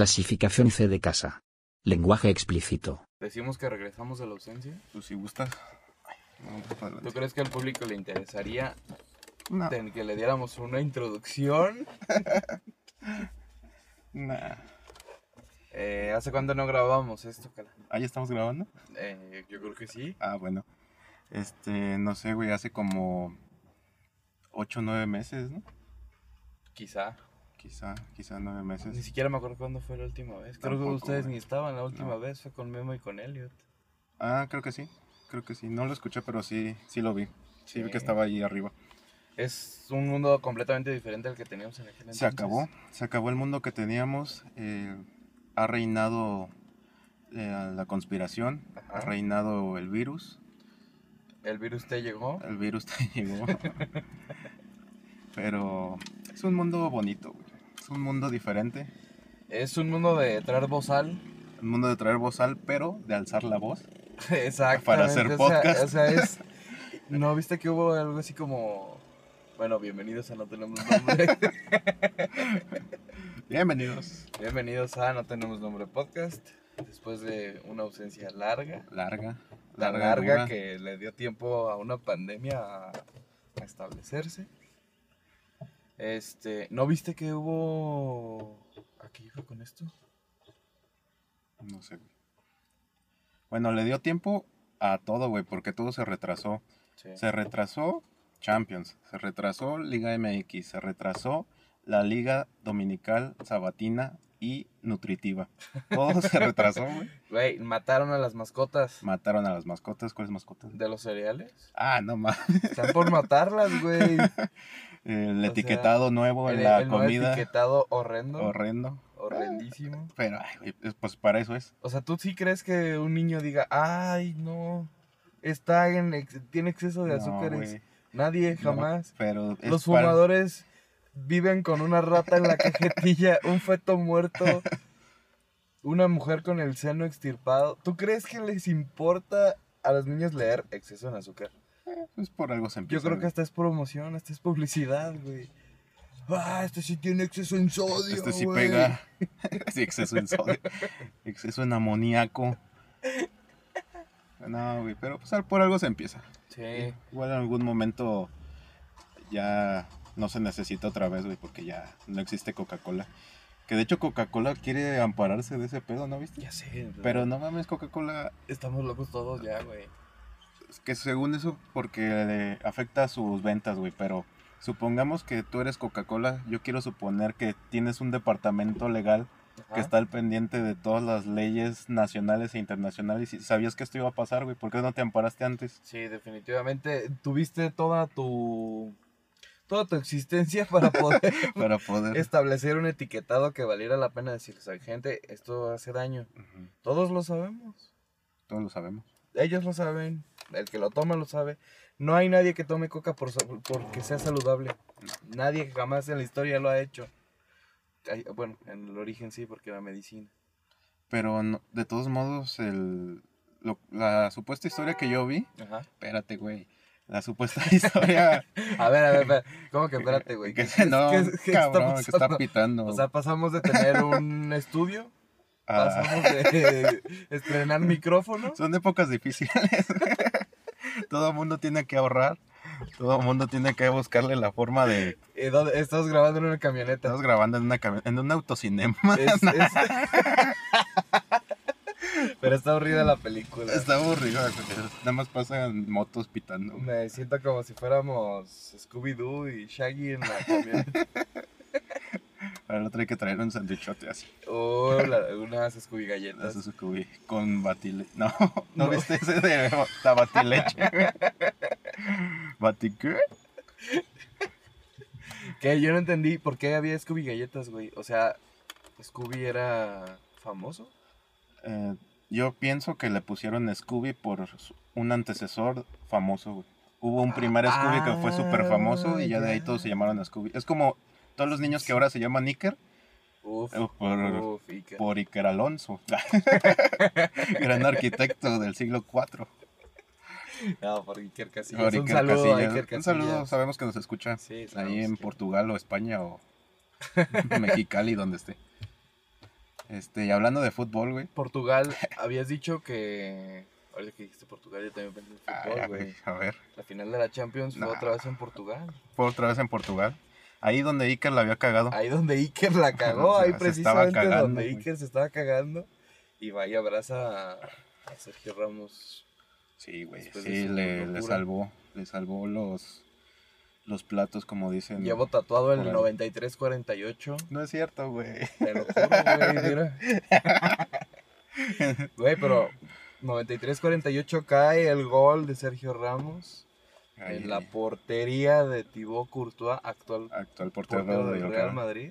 Clasificación C de casa. Lenguaje explícito. Decimos que regresamos de la ausencia. Pues si gustas. Ay, no, pues, ¿Tú crees que al público le interesaría No, ten- que le diéramos una introducción? nah. Eh, ¿Hace cuánto no grabamos esto, Cala? ¿Ah, ya estamos grabando? Eh, yo creo que sí. Ah, bueno. Este, no sé, güey, hace como 8 o 9 meses, ¿no? Quizá. Quizá, quizá 9 Ni meses. siquiera me acuerdo cuándo fue la última vez. Creo que ustedes güey. ni estaban la última No. vez. Fue con Memo y con Elliot. Ah, creo que sí. Creo que sí. No lo escuché, pero sí, sí lo vi. Sí, vi que estaba ahí arriba. Es un mundo completamente diferente al que teníamos en aquel entonces. Se acabó, se acabó el mundo que teníamos. eh, ha reinado eh, la conspiración, ha reinado el virus. El virus te llegó. El virus te llegó. Pero es un mundo bonito, güey. Es un mundo diferente. Es un mundo de traer bozal. Un mundo de traer bozal, pero de alzar la voz. Exacto. Para hacer podcast. O sea, es. ¿No viste que hubo algo así como. Bueno, bienvenidos a No Tenemos Nombre. Bienvenidos. bienvenidos a No Tenemos Nombre Podcast. Después de una ausencia larga. Larga. Larga dura. que le dio tiempo a una pandemia a establecerse. Este. ¿No viste que hubo. ¿A qué iba con esto? No sé, güey. Bueno, le dio tiempo a todo, güey, porque todo se retrasó. Sí. Se retrasó Champions, se retrasó Liga MX, se retrasó la Liga Dominical Sabatina y Nutritiva. Todo se retrasó, güey. Güey, mataron a las mascotas Mataron a las mascotas. ¿Cuáles mascotas? de los cereales. Ah, no más. Están por matarlas, güey. El O sea, etiquetado nuevo en El, la el comida. etiquetado horrendo. Horrendo. Horrendísimo. Pero, ay, pues- para eso es. O sea, ¿tú sí crees que un niño diga, ay, no, está en, ex- tiene exceso de No, azúcares? Nadie, no, jamás. pero Los para- fumadores viven con una rata en la cajetilla, un feto muerto, una mujer con el seno extirpado. ¿Tú crees que les importa a los niños leer exceso en azúcar? Pues por algo se empieza. Yo creo que esta es promoción, esta es publicidad, güey. Ah, este sí tiene exceso en sodio. Este sí güey. pega. sí, exceso en sodio. exceso en amoníaco. No, güey, pero pues por algo se empieza. Sí. Igual en algún momento ya no se necesita otra vez, güey, porque ya no existe Coca-Cola. Que de hecho Coca-Cola quiere ampararse de ese pedo, ¿no viste? Ya sé. Pero no mames, Coca-Cola, Estamos locos todos ya, güey. Que según eso, porque le afecta a sus ventas, güey, pero supongamos que tú eres Coca-Cola, yo quiero suponer que tienes un departamento legal que está al pendiente de todas las leyes nacionales e internacionales y sabías que esto iba a pasar, güey, ¿por qué no te amparaste antes? Sí, definitivamente. Tuviste toda tu. Toda tu existencia para poder Para poder... establecer un etiquetado que valiera la pena decir, gente, esto hace daño. Todos lo sabemos. Todos lo sabemos. Ellos lo saben. El que lo toma lo sabe. No hay nadie que tome coca por, porque sea saludable. Nadie jamás en la historia lo ha hecho. Bueno, en el origen sí, porque era medicina. Pero no- de todos modos, el, lo- la supuesta historia que yo vi, Ajá. espérate, güey, la supuesta historia A ver, a ver, a ver. ¿Cómo que espérate, güey? que, ¿Qué- no, qué- qué está cabrón, que está pitando. O sea, pasamos de tener un estudio, a- pasamos de estrenar micrófonos. son épocas difíciles. Todo el mundo tiene que ahorrar, todo el mundo tiene que buscarle la forma de... eh, ¿dónde- Estamos grabando en una camioneta. Estamos grabando en, una, cami- en un autocinema. Es- es- Pero está aburrida la película. Está aburrido, güey, nada más pasan motos pitando. Me siento como si fuéramos Scooby-Doo y Shaggy en la camioneta. Para el otro hay que traer un sandwichote así. O la- unas Scooby galletas. Es Scooby, con batile... No, ¿no, No. viste ese de la batileche? ¿Bati qué? Que yo no entendí por qué había Scooby galletas, güey. O sea, Scooby era famoso. Eh, yo pienso que le pusieron Scooby por un antecesor famoso, güey. Hubo un primer Scooby que fue súper famoso y ya de ahí Ah, todos se llamaron Scooby. Es como todos los niños que ahora se llaman Iker Uf, eh, por, uf, que- por Iker Alonso, gran arquitecto del siglo IV. No, por Iker Casillas. Por un Iker saludo a Casillas. Iker Un saludo, sabemos que nos escucha Sí, ahí en que- Portugal o España o Mexicali, donde esté. Este, y hablando de fútbol, güey. Portugal, habías dicho que. Ahorita que dijiste Portugal, yo también pensé en Ay, fútbol, güey. a ver, La final de la Champions fue Nah. otra vez en Portugal. fue otra vez en Portugal. Ahí donde Iker la había cagado. Ahí donde Iker la cagó, O sea, ahí precisamente cagando, donde güey. Iker se estaba cagando. Y vaya abraza a, Sergio Ramos. Sí, güey, Después sí, le, salvó, le salvó los, los platos, como dicen. Llevo tatuado el Por ahí. 93-48. No es cierto, güey. Te lo juro, güey, mira. Güey, pero 93-48 cae el gol de Sergio Ramos Ahí, en la portería de Thibaut Courtois, actual actual portero, portero del del Real Madrid.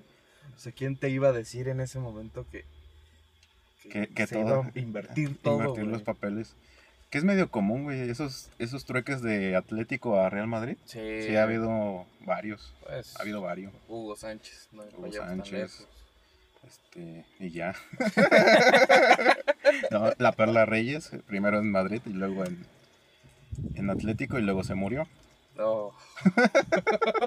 O sea, ¿quién te iba a decir en ese momento que, Que, que se todo, iba a invertir todo? invertir güey? los papeles. Que es medio común, güey, esos, esos trueques de Atlético a Real Madrid. Sí, Sí, ha habido varios, pues, ha habido varios. Hugo Sánchez, no Hugo Sánchez. Este, y ya. No, la Perla Reyes, primero en Madrid y luego en, en Atlético y luego se murió. No.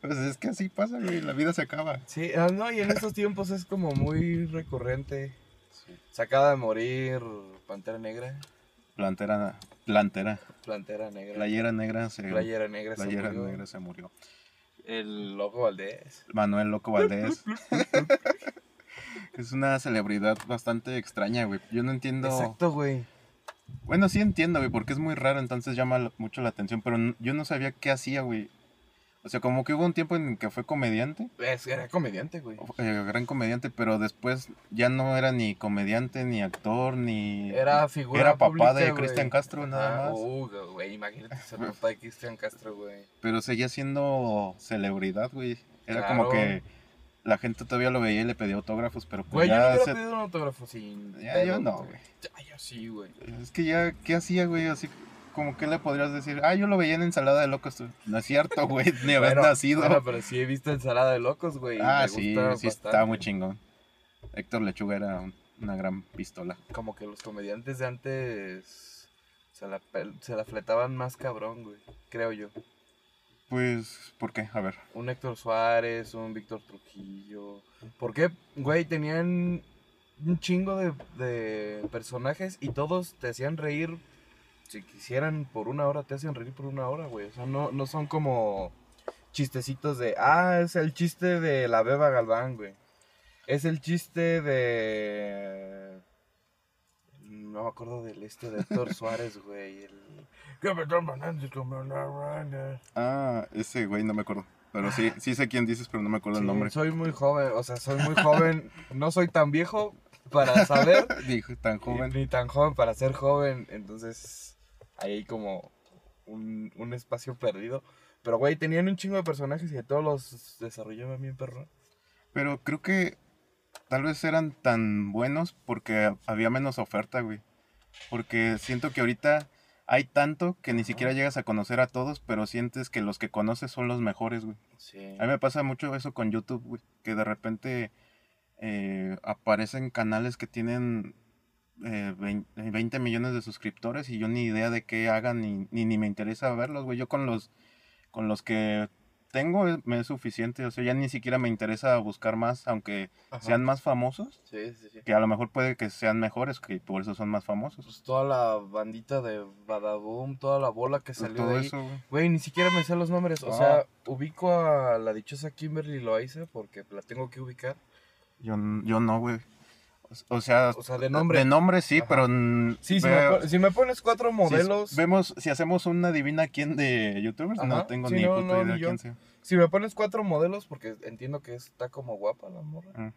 Pues es que así pasa, güey, la vida se acaba. Sí, ah, no, y en estos tiempos es como muy recurrente. Se acaba de morir Pantera Negra, Plantera, plantera, Plantera Negra, playera negra se, Playera Negra, se playera murió. negra se murió. El Loco Valdés. Manuel Loco Valdés. es una celebridad bastante extraña, güey. Yo no entiendo. Exacto, güey. Bueno, sí entiendo, güey, porque es muy raro, entonces llama mucho la atención, pero yo no sabía qué hacía, güey. O sea, como que hubo un tiempo en que fue comediante, Es, era comediante, güey. eh, gran comediante, pero después ya no era ni comediante, ni actor, ni... Era figura Era papá pública, de. Cristian Castro, nada Ajá, más. uh, güey, imagínate ser papá de Cristian Castro, güey. Pero seguía siendo celebridad, güey. Era Claro. como que la gente todavía lo veía y le pedía autógrafos, pero pues Güey, yo no ya... se- pedido un autógrafo sin Ya, yo no, güey. Ya, yo sí, güey. Es que ya, ¿qué hacía, güey? Así como que le podrías decir, ah, yo lo veía en ensalada de locos. No es cierto, güey, ni Bueno, nacido. Bueno, pero sí he visto ensalada de locos, güey. ah, me sí, sí, estaba muy chingón. Héctor Lechuga era un- una gran pistola. Como que los comediantes de antes se la, se la fletaban más cabrón, güey. Creo yo. Pues, ¿por qué? A ver. Un Héctor Suárez, un Víctor Trujillo. ¿Por qué, güey? Tenían un chingo de, de personajes y todos te hacían reír. Si quisieran por una hora, te hacen reír por una hora, güey. O sea, no, no son como chistecitos de, ah, es el chiste de la Beba Galván, güey. Es el chiste de... No me acuerdo del este de Héctor Suárez, güey. El... Ah, ese güey, no me acuerdo. Pero sí, sí sé quién dices, pero no me acuerdo el nombre. Soy muy joven, o sea, soy muy joven. no soy tan viejo para saber, Dijo, tan joven. ni tan joven para ser joven. Entonces, ahí hay como un, un espacio perdido. Pero, güey, tenían un chingo de personajes y de todos los desarrollaban bien, perro. Pero creo que tal vez eran tan buenos porque había menos oferta, güey. Porque siento que ahorita hay tanto que ni siquiera llegas a conocer a todos, pero sientes que los que conoces son los mejores, güey. Sí. A mí me pasa mucho eso con YouTube, güey. Que de repente eh, aparecen canales que tienen eh, 20, 20 millones de suscriptores y yo ni idea de qué hagan ni, ni, ni me interesa verlos, güey. Yo con los, con los que tengo es- me es suficiente. O sea, ya ni siquiera me interesa buscar más, aunque Ajá. sean más famosos. Sí, sí, sí. Que a lo mejor puede que sean mejores, que por eso son más famosos. Pues toda la bandita de Badaboom, toda la bola que salió Todo de ahí. eso, güey. Güey, ni siquiera me sé los nombres. O Ah. sea, ubico a la dichosa Kimberly Loaiza porque la tengo que ubicar. Yo, yo no, güey. O- sea, O sea, de nombre. de nombre sí, Ajá. pero... Sí, si me, veo- pon- si me pones cuatro modelos. Si vemos, si hacemos una divina quién de youtubers, no tengo sí, ni no, puta no, idea ni quién sea. Si me pones cuatro modelos, porque entiendo que está como guapa la morra. Ah,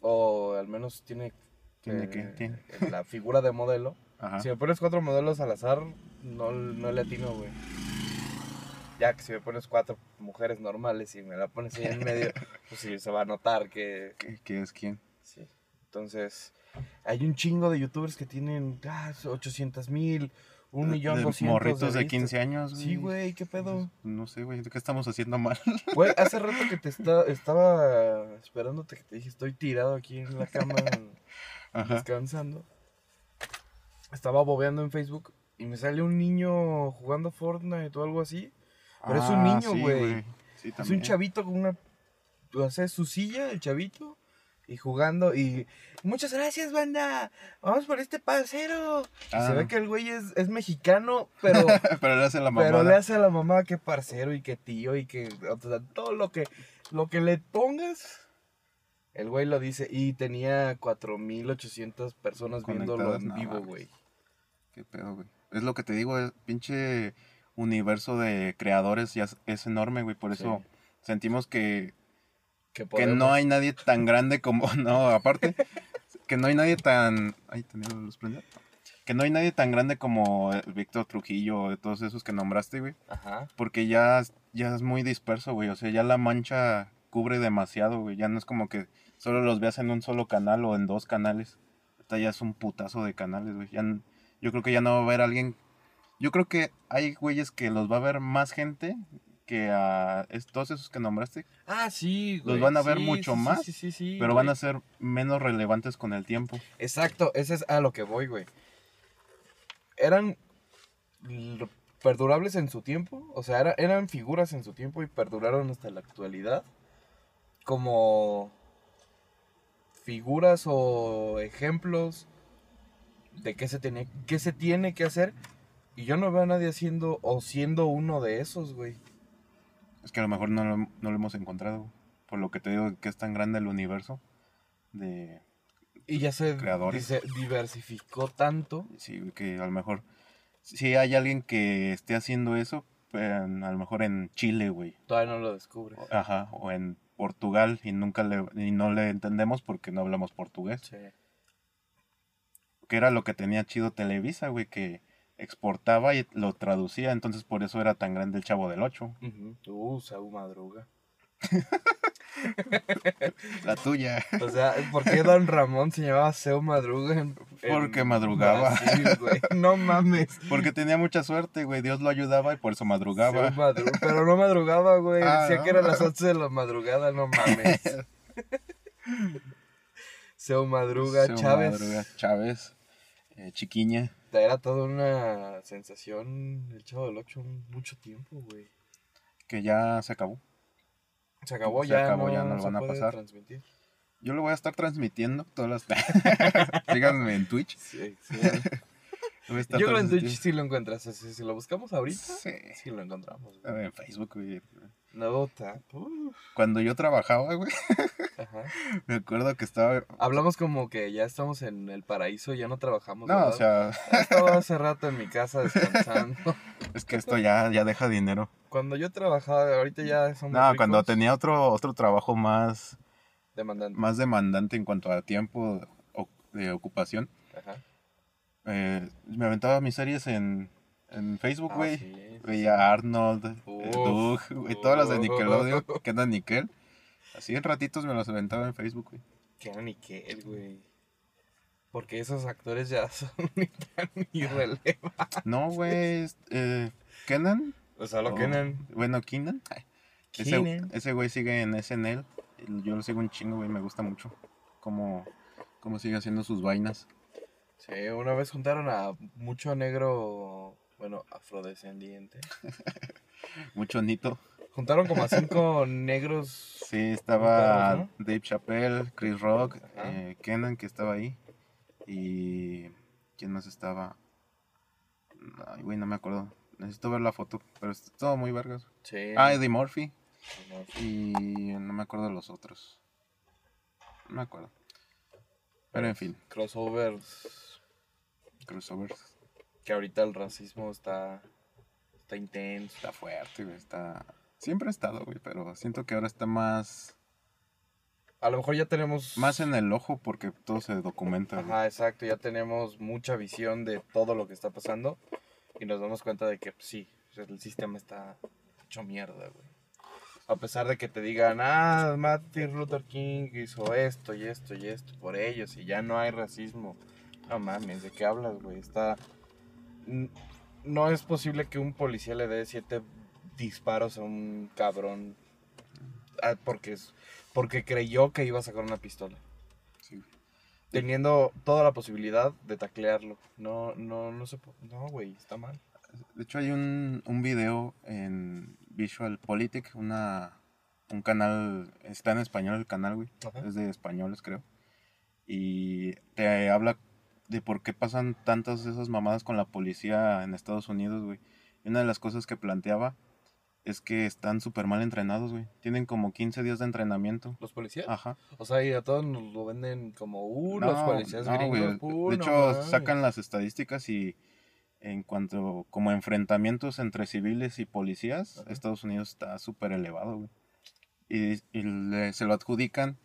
O al menos tiene, ¿Tiene eh, qué? Tiene. la figura de modelo. Ajá. Si me pones cuatro modelos al azar, no, no le atino, güey. Ya que si me pones cuatro mujeres normales y me la pones ahí en medio, pues sí, se va a notar que... ¿Qué, qué es quién? Sí. Entonces, hay un chingo de youtubers que tienen ah, 800 mil, un millón De doscientos Morritos de vistas. 15 años, güey. Sí, güey, ¿qué pedo? No sé, güey, ¿qué estamos haciendo mal? Güey, hace rato que te está, estaba esperándote que te dije, estoy tirado aquí en la cama descansando. Estaba bobeando en Facebook y me sale un niño jugando Fortnite o algo así. Pero es un niño, Ah, sí, güey. Sí, Es un chavito con una... O sea, es su silla, el chavito. Y jugando y muchas gracias, banda. Vamos por este parcero. Ah. se ve que el güey es, es mexicano, pero, pero le hace la mamada. pero le hace a la mamá que parcero y que tío y que o sea, todo lo que lo que le pongas el güey lo dice y tenía 4800 personas viéndolo en vivo, güey. Qué pedo, güey. Es lo que te digo, pinche universo de creadores ya es, es enorme, güey. Por eso sentimos que, Que, no hay nadie tan grande como. No, aparte, que no hay nadie tan. Ay, tenía la luz prendida. Que no hay nadie tan grande como Víctor Trujillo o de todos esos que nombraste, güey. Ajá. Porque ya, ya es muy disperso, güey. O sea, ya la mancha cubre demasiado, güey. Ya no es como que solo los veas en un solo canal o en dos canales. Esta ya es un putazo de canales, güey. Ya yo creo que ya no va a haber alguien. Yo creo que hay güeyes que los va a ver más gente que a todos esos que nombraste, Ah, sí, güey. Los van a ver Sí, mucho sí, más, Sí, sí, sí, pero güey. van a ser menos relevantes con el tiempo. Exacto, ese es a lo que voy, güey. Eran perdurables en su tiempo, o sea, era- eran figuras en su tiempo y perduraron hasta la actualidad como figuras o ejemplos de qué se tenía, qué se tiene que hacer. Y yo no veo a nadie haciendo o siendo uno de esos, güey. Es que a lo mejor no lo, no lo hemos encontrado. Por lo que te digo que es tan grande el universo de Y ya se Creadores. diversificó tanto. Sí, que a lo mejor si hay alguien que esté haciendo eso, pues, a lo mejor en Chile, güey. Todavía no lo descubres. Ajá, o en Portugal y nunca le y no le entendemos porque no hablamos portugués. Sí. Que era lo que tenía chido Televisa, güey, que exportaba y lo traducía, entonces por eso era tan grande el Chavo del 8. Ujú. Uh, Saúl Madruga. La tuya. O sea, ¿por qué Don Ramón se llamaba Seu Madruga? en- en Porque madrugaba. Brasil, güey? No mames. Porque tenía mucha suerte, güey. Dios lo ayudaba y por eso madrugaba. Pero no madrugaba, güey. Ah, Decía ¿no? que eran las 11 de la madrugada, no mames. Seu Madruga, Seu Chávez. Madruga, Chávez. eh, Chiquiña. Era toda una sensación el Chavo del 8 mucho tiempo, güey. Que ya se acabó. Se acabó Se ya, acabó, no, ya no lo van a pasar. transmitir. Yo lo voy a estar transmitiendo todas las. Síganme en Twitch. Sí, sí. Yo creo en Twitch sí lo encuentras. Si, si lo buscamos ahorita, Sí. sí lo encontramos. A güey. ver, En Facebook, güey. Nota. Uf, Cuando yo trabajaba, güey, ajá. me acuerdo que estaba. Hablamos como que ya estamos en el paraíso, ya no trabajamos. No, o sea, Estaba hace rato en mi casa descansando. es que esto ya, ya deja dinero. Cuando yo trabajaba, ahorita ya somos No, cuando tenía otro, otro trabajo más, demandante. más demandante en cuanto a tiempo de ocupación, Ajá. eh, me aventaba mis series en, en Facebook, Ah, güey. sí, sí, Veía sí. Arnold, eh, Doug, güey, todas las de. Nickelodeon, que eran Nickel. Así en ratitos me las aventaba en Facebook, güey. Que era Nickel, güey. Porque esos actores ya son ni tan irrelevantes. No, güey, eh, Kenan. O sea, lo o-. Bueno, Keenan. Ay, Ese, Kenan. ese güey sigue en SNL. Yo lo sigo un chingo, güey, me gusta mucho. Cómo, cómo sigue haciendo sus vainas. Sí, una vez juntaron a mucho negro, bueno, afrodescendiente. Mucho nito. Juntaron como a cinco negros. Sí, estaba Dave Chappelle, Chris Rock, eh, Kenan, que estaba ahí. Y. ¿Quién más estaba? Ay, güey, no me acuerdo. Necesito ver la foto, pero es todo muy vergas. Sí. Ah, Eddie Murphy. no, Y no me acuerdo los otros. No me acuerdo. Pero en fin, Crossovers. crossovers. Que ahorita el racismo está. Está intenso. Está fuerte, güey. Está. Siempre ha estado, güey, pero siento que ahora está más. A lo mejor ya tenemos. Más en el ojo porque todo se documenta, güey. Ajá, exacto. Ya tenemos mucha visión de todo lo que está pasando. Y nos damos cuenta de que pues, sí, el sistema está hecho mierda, güey. A pesar de que te digan, ah, Martin Luther King hizo esto y esto y esto por ellos y ya no hay racismo. No mames, ¿de qué hablas, güey? Está. No es posible que un policía le dé siete disparos a un cabrón ah, porque, porque creyó que iba a sacar una pistola Sí, teniendo toda la posibilidad de taclearlo. No, no, no se No, güey, está mal. De hecho, hay un, un video en Visual Politic, una un canal, está en español el canal, güey. Ajá. Es de españoles, creo. Y te habla de por qué pasan tantas de esas mamadas con la policía en Estados Unidos, güey. Una de las cosas que planteaba es que están súper mal entrenados, güey. Tienen como 15 días de entrenamiento. ¿Los policías? Ajá. O sea, y a todos nos lo venden como, uh, los No, policías no, gringos. güey. uh, De no hecho, sacan las estadísticas y en cuanto como enfrentamientos entre civiles y policías, Ajá. Estados Unidos está súper elevado, güey. Y, y le- se lo adjudican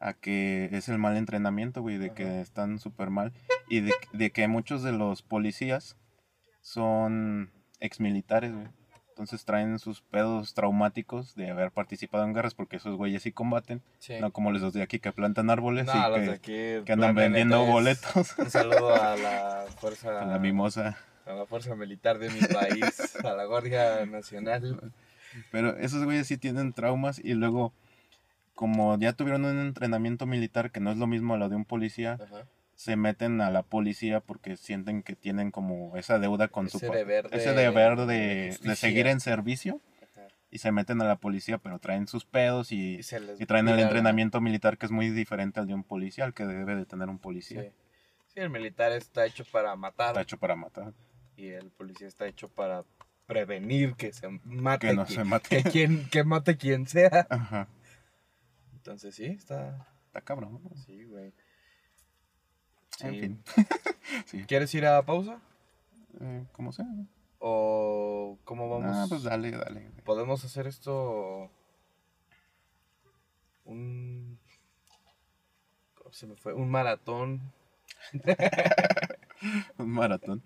a que es el mal entrenamiento, güey, de Ajá. que están súper mal y de, de que muchos de los policías son exmilitares, güey. Entonces traen sus pedos traumáticos de haber participado en guerras porque esos güeyes sí combaten, Sí. no como los de aquí que plantan árboles No, y que, aquí. que andan vendiendo boletos Un saludo a la fuerza. a la mimosa. a la fuerza militar de mi país, a la Guardia Nacional. Pero esos güeyes sí tienen traumas y luego, como ya tuvieron un entrenamiento militar que no es lo mismo a lo de un policía, Ajá. Se meten a la policía porque sienten que tienen como esa deuda con Ese su deber de- ese deber de, de seguir en servicio Ajá. y se meten a la policía, pero traen sus pedos y, Y, traen el la- entrenamiento militar que es muy diferente al de un policía, al que debe de tener un policía. Sí, el militar está hecho para matar Está hecho para matar, y el policía está hecho para prevenir que se mate que no se mate. que, quien, que mate quien sea. Ajá, Entonces sí, está... está cabrón. ¿no? Sí, güey. En fin. sí. ¿Quieres ir a pausa? Eh, como sea. ¿O cómo vamos? Ah, pues dale, dale. güey. ¿Podemos hacer esto un... ¿Cómo se me fue? Un maratón. Un maratón.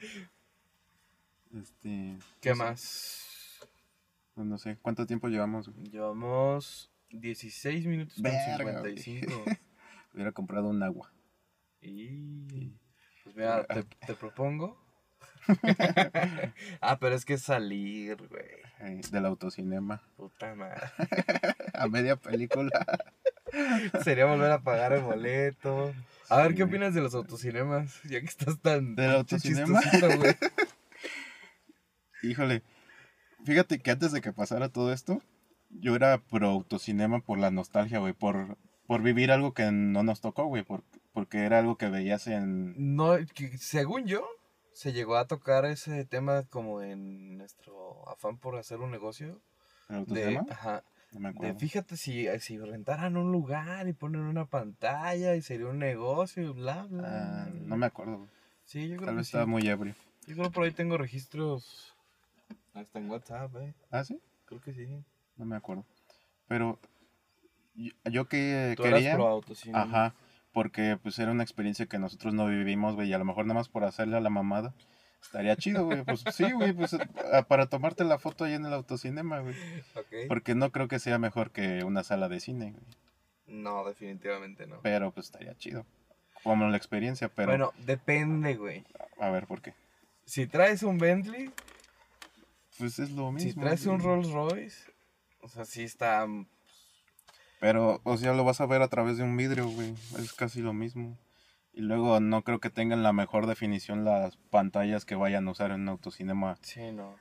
Este. ¿Qué no más? pues no sé, ¿cuánto tiempo llevamos? güey? Llevamos 16 minutos con Verga, güey. 55. Hubiera comprado un agua. Y... Pues mira, te, te propongo. ah, pero es que salir, güey. del autocinema. Puta madre. A media película. Sería volver a pagar el boleto. A ver, ¿qué güey. opinas de los autocinemas? Ya que estás tan ¿Del autocinema? güey. Híjole. Fíjate que antes de que pasara todo esto, yo era pro autocinema por la nostalgia, güey. Por, por vivir algo que no nos tocó, güey. Por, porque era algo que veías en. No, que según yo, se llegó a tocar ese tema como en nuestro afán por hacer un negocio. ¿El De, ajá, No me de acuerdo. fíjate si, si rentaran un lugar y ponen una pantalla y sería un negocio y bla, bla. Ah, bla. no me acuerdo. Sí, yo creo Tal que vez sí. estaba muy ebrio. Yo creo por ahí tengo registros hasta en WhatsApp, eh. ¿Ah, sí? Creo que sí. No me acuerdo. Pero yo, yo que Tú quería. eras pro autocinema. Ajá, porque pues era una experiencia que nosotros no vivimos, güey, y a lo mejor nada más por hacerle a la mamada. Estaría chido, güey. Pues sí, güey, pues para tomarte la foto ahí en el autocinema, güey. Porque no creo que sea mejor que una sala de cine, güey. No, definitivamente no. Pero pues estaría chido. Como la experiencia, pero Bueno, depende, güey. a ver por qué. Si traes un Bentley, Pues es lo mismo. si traes un. Rolls Royce, o sea, sí está. Pero, o sea, lo vas a ver a través de un vidrio, güey. Es casi lo mismo. Y luego no creo que tengan la mejor definición las pantallas que vayan a usar en un autocinema. Sí, no.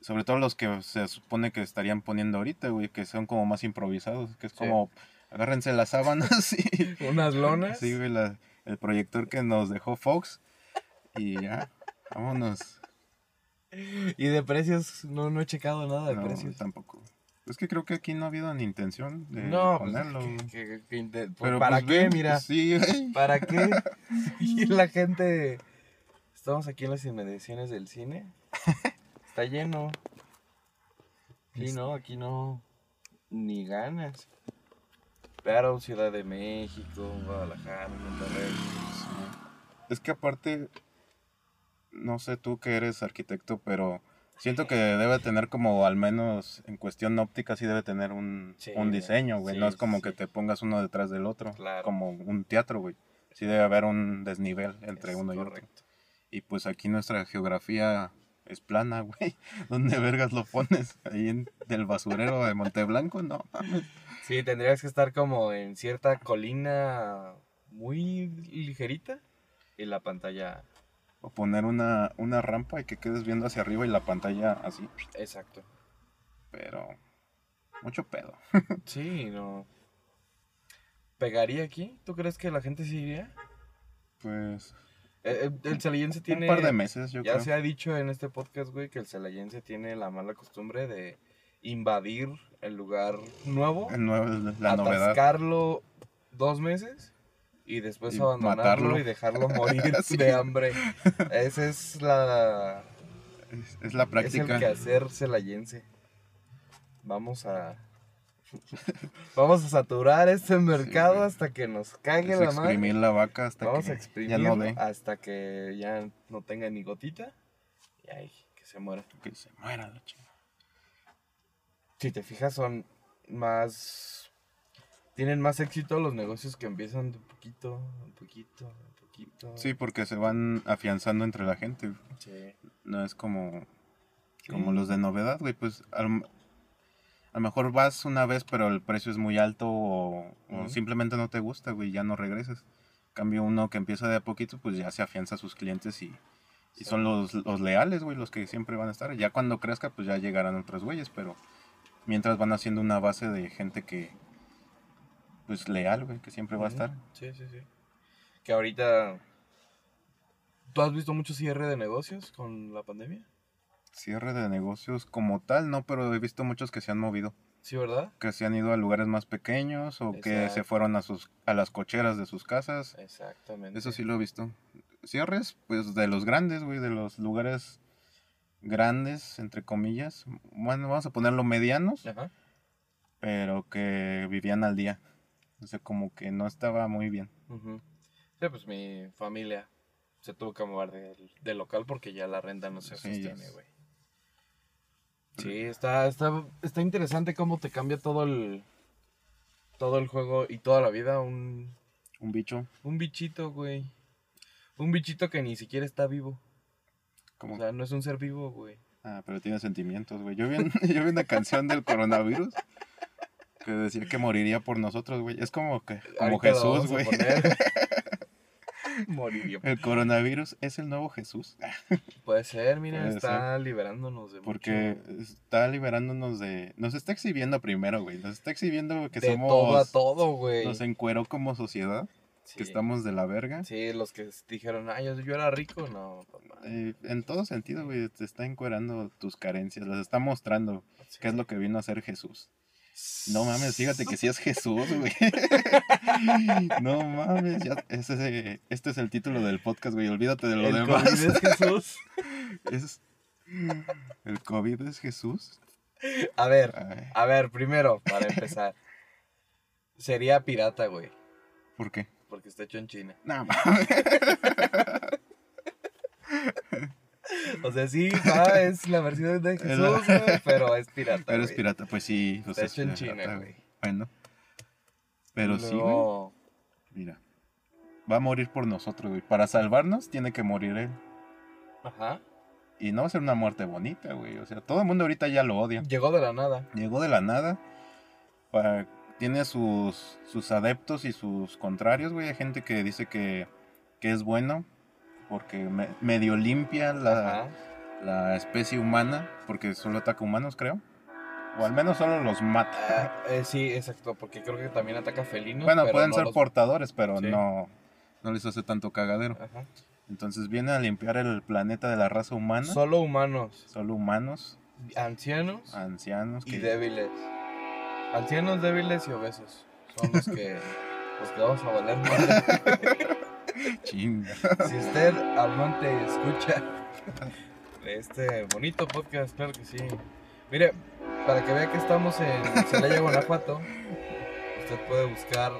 Sobre todo los que se supone que estarían poniendo ahorita, güey, que son como más improvisados. Que es Sí. como, agárrense las sábanas y... Unas lonas. Sí, güey, la- el proyector que nos dejó Fox. Y ya, vámonos. Y de precios, no, no he checado nada de No, precios. tampoco. Es que creo que aquí no ha habido ni intención de No, pues, ponerlo. que- güey. que- que inte- pues, Pero, ¿para pues, qué? Mira, Sí. ¿para qué? Y la gente. Estamos aquí en las inmediaciones del cine. Está lleno. Sí, no, aquí no. Ni ganas. Pero Ciudad de México, Guadalajara, Monterrey. Es que aparte, no sé tú que eres arquitecto, pero siento que debe tener como al menos en cuestión óptica sí debe tener un, Sí, un diseño, güey. no es como sí. que te pongas uno detrás del otro, Claro. como un teatro, güey. Sí debe haber un desnivel entre Es uno y otro. Y pues aquí nuestra geografía es plana, güey. ¿Dónde vergas lo pones? Ahí en del basurero de Monteblanco, no mames. Sí, tendrías que estar como en cierta colina muy ligerita y la pantalla. O poner una, una rampa y que quedes viendo hacia arriba y la pantalla así. Exacto. Pero Mucho pedo. Sí, no. ¿Pegaría aquí? ¿Tú crees que la gente sí iría? Pues. Eh, El, el celayense tiene... Un par de meses, yo ya creo. se ha dicho en este podcast, güey, que el celayense tiene la mala costumbre de invadir el lugar nuevo, El nuevo- la novedad. atascarlo dos meses y después Y abandonarlo matarlo. y dejarlo morir Sí. de hambre. Esa es la... Es, es la Es práctica. el quehacer celayense. Vamos a... Vamos a saturar este mercado hasta que nos cague Es la madre. exprimir la vaca hasta Vamos que a ya exprimirlo no hasta que ya no tenga ni gotita. Y ahí, que se muera. Que se muera la chingada. Si te fijas, son más. Tienen más éxito los negocios que empiezan de poquito, un poquito, un poquito. Sí, porque se van afianzando entre la gente. Sí. No es como, Sí. como los de novedad, güey. Pues a lo, a lo mejor vas una vez, pero el precio es muy alto o, simplemente no te gusta, güey, ya no regresas. En cambio, uno que empieza de a poquito, pues ya se afianza a sus clientes y, y Sí. son los, los leales, güey, los que siempre van a estar. Ya cuando crezca, pues ya llegarán otros güeyes, pero mientras van haciendo una base de gente que, pues leal, güey, que siempre va a estar. Sí, sí, sí. Que ahorita. ¿Tú has visto mucho cierre de negocios con la pandemia? Cierre de negocios como tal, no, pero he visto muchos que se han movido. Sí, ¿verdad? que se han ido a lugares más pequeños o que se fueron a sus a las cocheras de sus casas. Exactamente. Eso sí lo he visto. Cierres, pues de los grandes, güey, de los lugares grandes, entre comillas. Bueno, vamos a ponerlo medianos, Ajá. pero que vivían al día. O sea, como que no estaba muy bien. Ujú. Sí, pues mi familia se tuvo que mover del, del local porque ya la renta no se Sí, sostiene, es- güey. Sí, está, está, está interesante cómo te cambia todo el todo el juego y toda la vida un, Un bicho, un bichito, güey. Un bichito que ni siquiera está vivo. como... O sea, no es un ser vivo, güey. Ah, pero tiene sentimientos, güey. Yo vi, yo vi una canción del coronavirus que decía que moriría por nosotros, güey. Es como que como Ahorita Jesús, güey. Moriría. El coronavirus es el nuevo Jesús. Puede ser, mira, Puede está liberándonos de Porque mucho- está liberándonos de... Nos está exhibiendo primero, güey. Nos está exhibiendo que de somos... todo a todo, güey. Nos encueró como sociedad. Sí. Que estamos de la verga. Sí, los que dijeron, ay, yo, yo era rico, no, papá. Eh, en todo sentido, güey. Te está encuerando tus carencias. Las está mostrando. Sí. ¿Qué es lo que vino a hacer Jesús? No mames, fíjate que sí es Jesús, güey. no mames, ya, ese, este es el título del podcast, güey. Olvídate de lo El demás. COVID es Jesús. Es- El COVID es Jesús. A ver, Ay, a ver, primero, para empezar. Sería pirata, güey. ¿Por qué? Porque está hecho en China. No mames. O sea, sí, va, es la versión de Jesús, güey, pero es pirata. Pero es güey. pirata, pues sí. Está es hecho en pirata, China, güey. Bueno. Pero sí, güey. Mira. Va a morir por nosotros, güey. Para salvarnos tiene que morir él. Ajá. Y no va a ser una muerte bonita, güey. O sea, todo el mundo ahorita ya lo odia. Llegó de la nada. Llegó de la nada. Para... Tiene sus, sus adeptos y sus contrarios, güey. Hay gente que dice que, que es bueno porque me- medio limpia la, la especie humana, porque solo ataca humanos, creo. O al menos solo los mata. Ah, eh, sí, exacto, porque creo que también ataca felinos. bueno, pero pueden no ser los- portadores, pero Sí. no, no les hace tanto cagadero. Ajá. Entonces viene a limpiar el planeta de la raza humana. Solo humanos, Solo humanos, ancianos ancianos. y Que... débiles. Ancianos, débiles y obesos. Son los que, los que vamos a valer. Chinga. Si usted, amante, escucha este bonito podcast, claro que sí. Mire, para que vea que estamos en Celaya, Guanajuato, usted puede buscar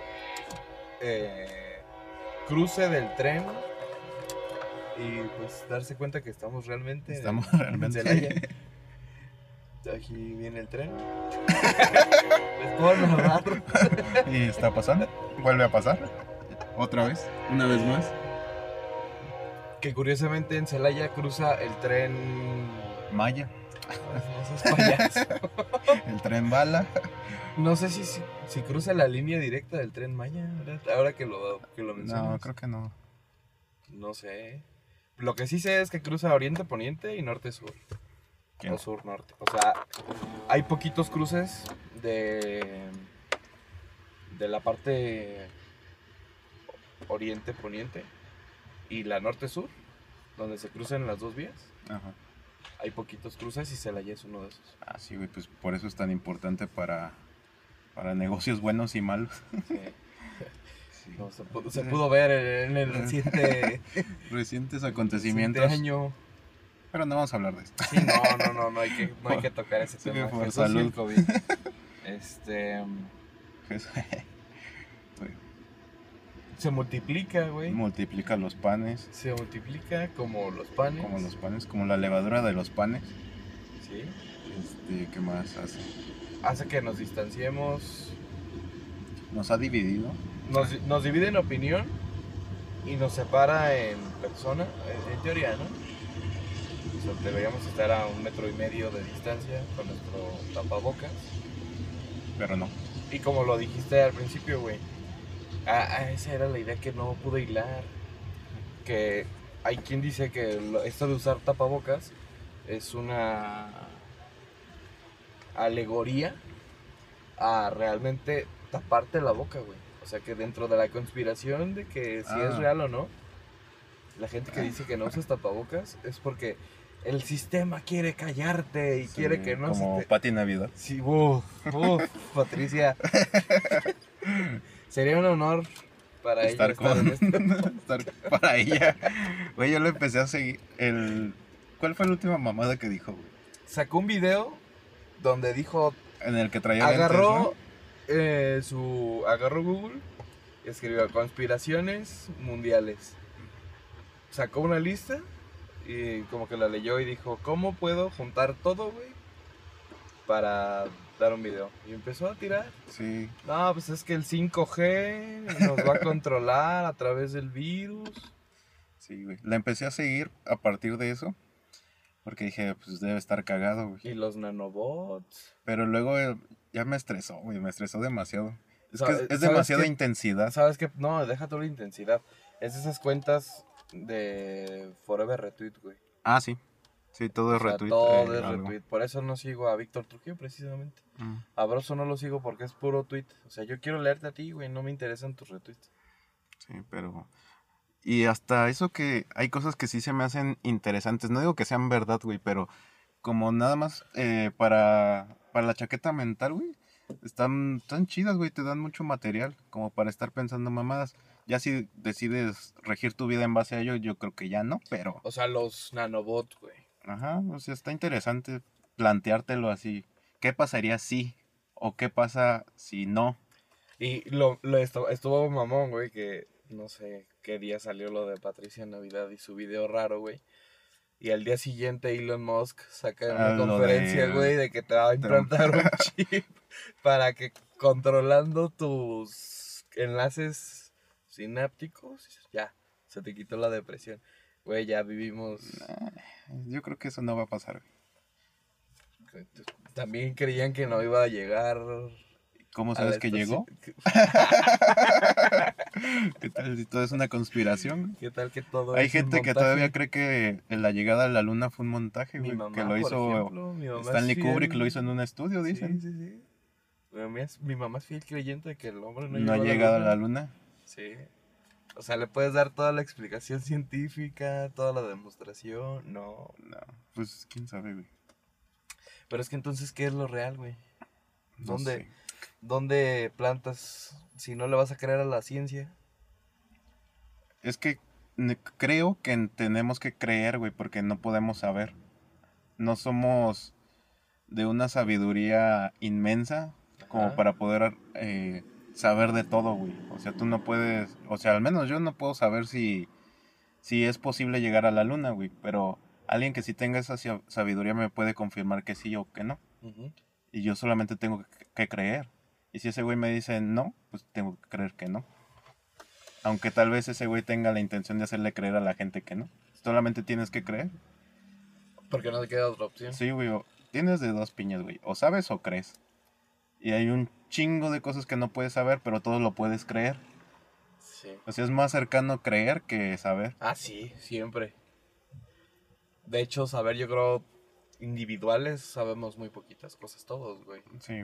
eh, cruce del tren y pues darse cuenta que estamos realmente en- Estamos en realmente. Celaya. Aquí viene el tren. Puedo narrar. y está pasando. Vuelve a pasar. Otra vez. Una vez más. Que curiosamente en Celaya cruza el tren. Maya. El tren bala. No sé si, si, si cruza la línea directa del tren Maya, ¿verdad? ahora que lo, que lo mencionas. No, creo que no. No sé. Lo que sí sé es que cruza oriente-poniente y norte-sur. O sur-norte. O sea, hay poquitos cruces de, de la parte oriente-poniente y la norte-sur, donde se cruzan las dos vías. Ajá. Hay poquitos cruces y Celaya es uno de esos. Ah, sí, güey, pues por eso es tan importante para, para negocios buenos y malos. Sí. Sí. No, se, pudo, se pudo ver en el reciente, Recientes reciente acontecimientos. año. Pero no vamos a hablar de esto. Sí, no, no, no, no hay que, no hay que tocar ese Sí, tema. por Jesús y el salud. COVID. Este, Güey, se multiplica, güey. Multiplica los panes, Se multiplica como los panes. como los panes, como la levadura de los panes. Sí. Este, ¿qué más hace? Hace que nos distanciemos. Nos ha dividido. Nos, nos divide en opinión y nos separa en persona, en, en teoría, ¿no? O sea, deberíamos estar a un metro y medio de distancia con nuestro tapabocas. Pero no. Y como lo dijiste al principio, güey, ah, ah, esa era la idea que no pude hilar. Que hay quien dice que esto de usar tapabocas es una alegoría a realmente taparte la boca, güey. O sea que dentro de la conspiración de que si es Ah. real o no, la gente que dice que no usas tapabocas es porque el sistema quiere callarte y Sí, quiere que no se Como te- Pati Navidad. Sí, uff, uff, Patricia. Sería un honor para estar ella estar con. en este- estar para ella. Güey, yo le empecé a seguir. El... ¿Cuál fue la última mamada que dijo, güey? Sacó un video donde dijo, En el que traía agarró lentes, eh, su, agarró Google y escribió conspiraciones mundiales. Sacó una lista y como que la leyó y dijo, ¿cómo puedo juntar todo, güey? Para dar un video. Y empezó a tirar. Sí. No, pues es que el 5G nos va a controlar a través del virus. Sí, güey. La empecé a seguir a partir de eso. Porque dije, pues debe estar cagado, güey. Y los nanobots. Pero luego eh, ya me estresó, güey. Me estresó demasiado. Es que es, es ¿sabes demasiada intensidad. ¿Sabes qué? No, deja toda la intensidad. Es esas cuentas de Forever Retweet, güey. Ah, sí. Sí, todo O es sea, retweet. todo eh, es algo. retweet. Por eso no sigo a Víctor Trujillo, precisamente. Mm. A Broso no lo sigo porque es puro tweet. O sea, yo quiero leerte a ti, güey. No me interesan tus retweets. Sí, pero... Y hasta eso que hay cosas que sí se me hacen interesantes. No digo que sean verdad, güey, pero como nada más eh, para, para la chaqueta mental, güey. Están tan chidas, güey, te dan mucho material como para estar pensando mamadas. Ya si decides regir tu vida en base a ello, yo creo que ya no, pero... O sea, los nanobots, güey. Ajá, o sea, está interesante planteártelo así. ¿Qué pasaría si? ¿O qué pasa si no? Y lo, lo estuvo, estuvo mamón, güey, que no sé qué día salió lo de Patricia Navidad y su video raro, güey. Y al día siguiente Elon Musk saca una Ah, conferencia, de- güey, de que te va a implantar un chip para que controlando tus enlaces sinápticos, ya, se te quitó la depresión. Güey, ya vivimos... Yo creo que eso no va a pasar. güey. También creían que no iba a llegar... ¿Cómo a sabes la que llegó? ¿Qué tal si todo es una conspiración? ¿Qué tal que todo Hay es un gente que todavía cree que la llegada a la luna fue un montaje, güey. que lo hizo ejemplo, Stanley Kubrick, lo hizo en un estudio, dicen. Sí, sí, sí. Mi mamá, es, mi mamá es fiel creyente de que el hombre no, No, ha llegado a la luna. Sí. O sea, le puedes dar toda la explicación científica, toda la demostración, no. No, pues quién sabe, güey. Pero es que entonces, ¿qué es lo real, güey? No ¿Dónde? sé. ¿Dónde plantas si no le vas a creer a la ciencia? Es que creo que en- tenemos que creer, güey, porque no podemos saber. No somos de una sabiduría inmensa como Ajá. para poder eh, saber de todo, güey. O sea, tú no puedes, o sea, al menos yo no puedo saber si, si es posible llegar a la luna, güey. Pero alguien que sí tenga esa sa- sabiduría me puede confirmar que sí o que no. Y yo solamente tengo que- creer. Y si ese güey me dice no, pues tengo que creer que no. Aunque tal vez ese güey tenga la intención de hacerle creer a la gente que no. Solamente tienes que creer. Porque no te queda otra opción. Sí, güey. Tienes de dos piñas, güey. O sabes o crees. Y hay un chingo de cosas que no puedes saber, pero todo lo puedes creer. Sí. O sea, es más cercano creer que saber. Ah, sí, siempre. De hecho, saber, yo creo, individuales, sabemos muy poquitas cosas todos, güey. Sí.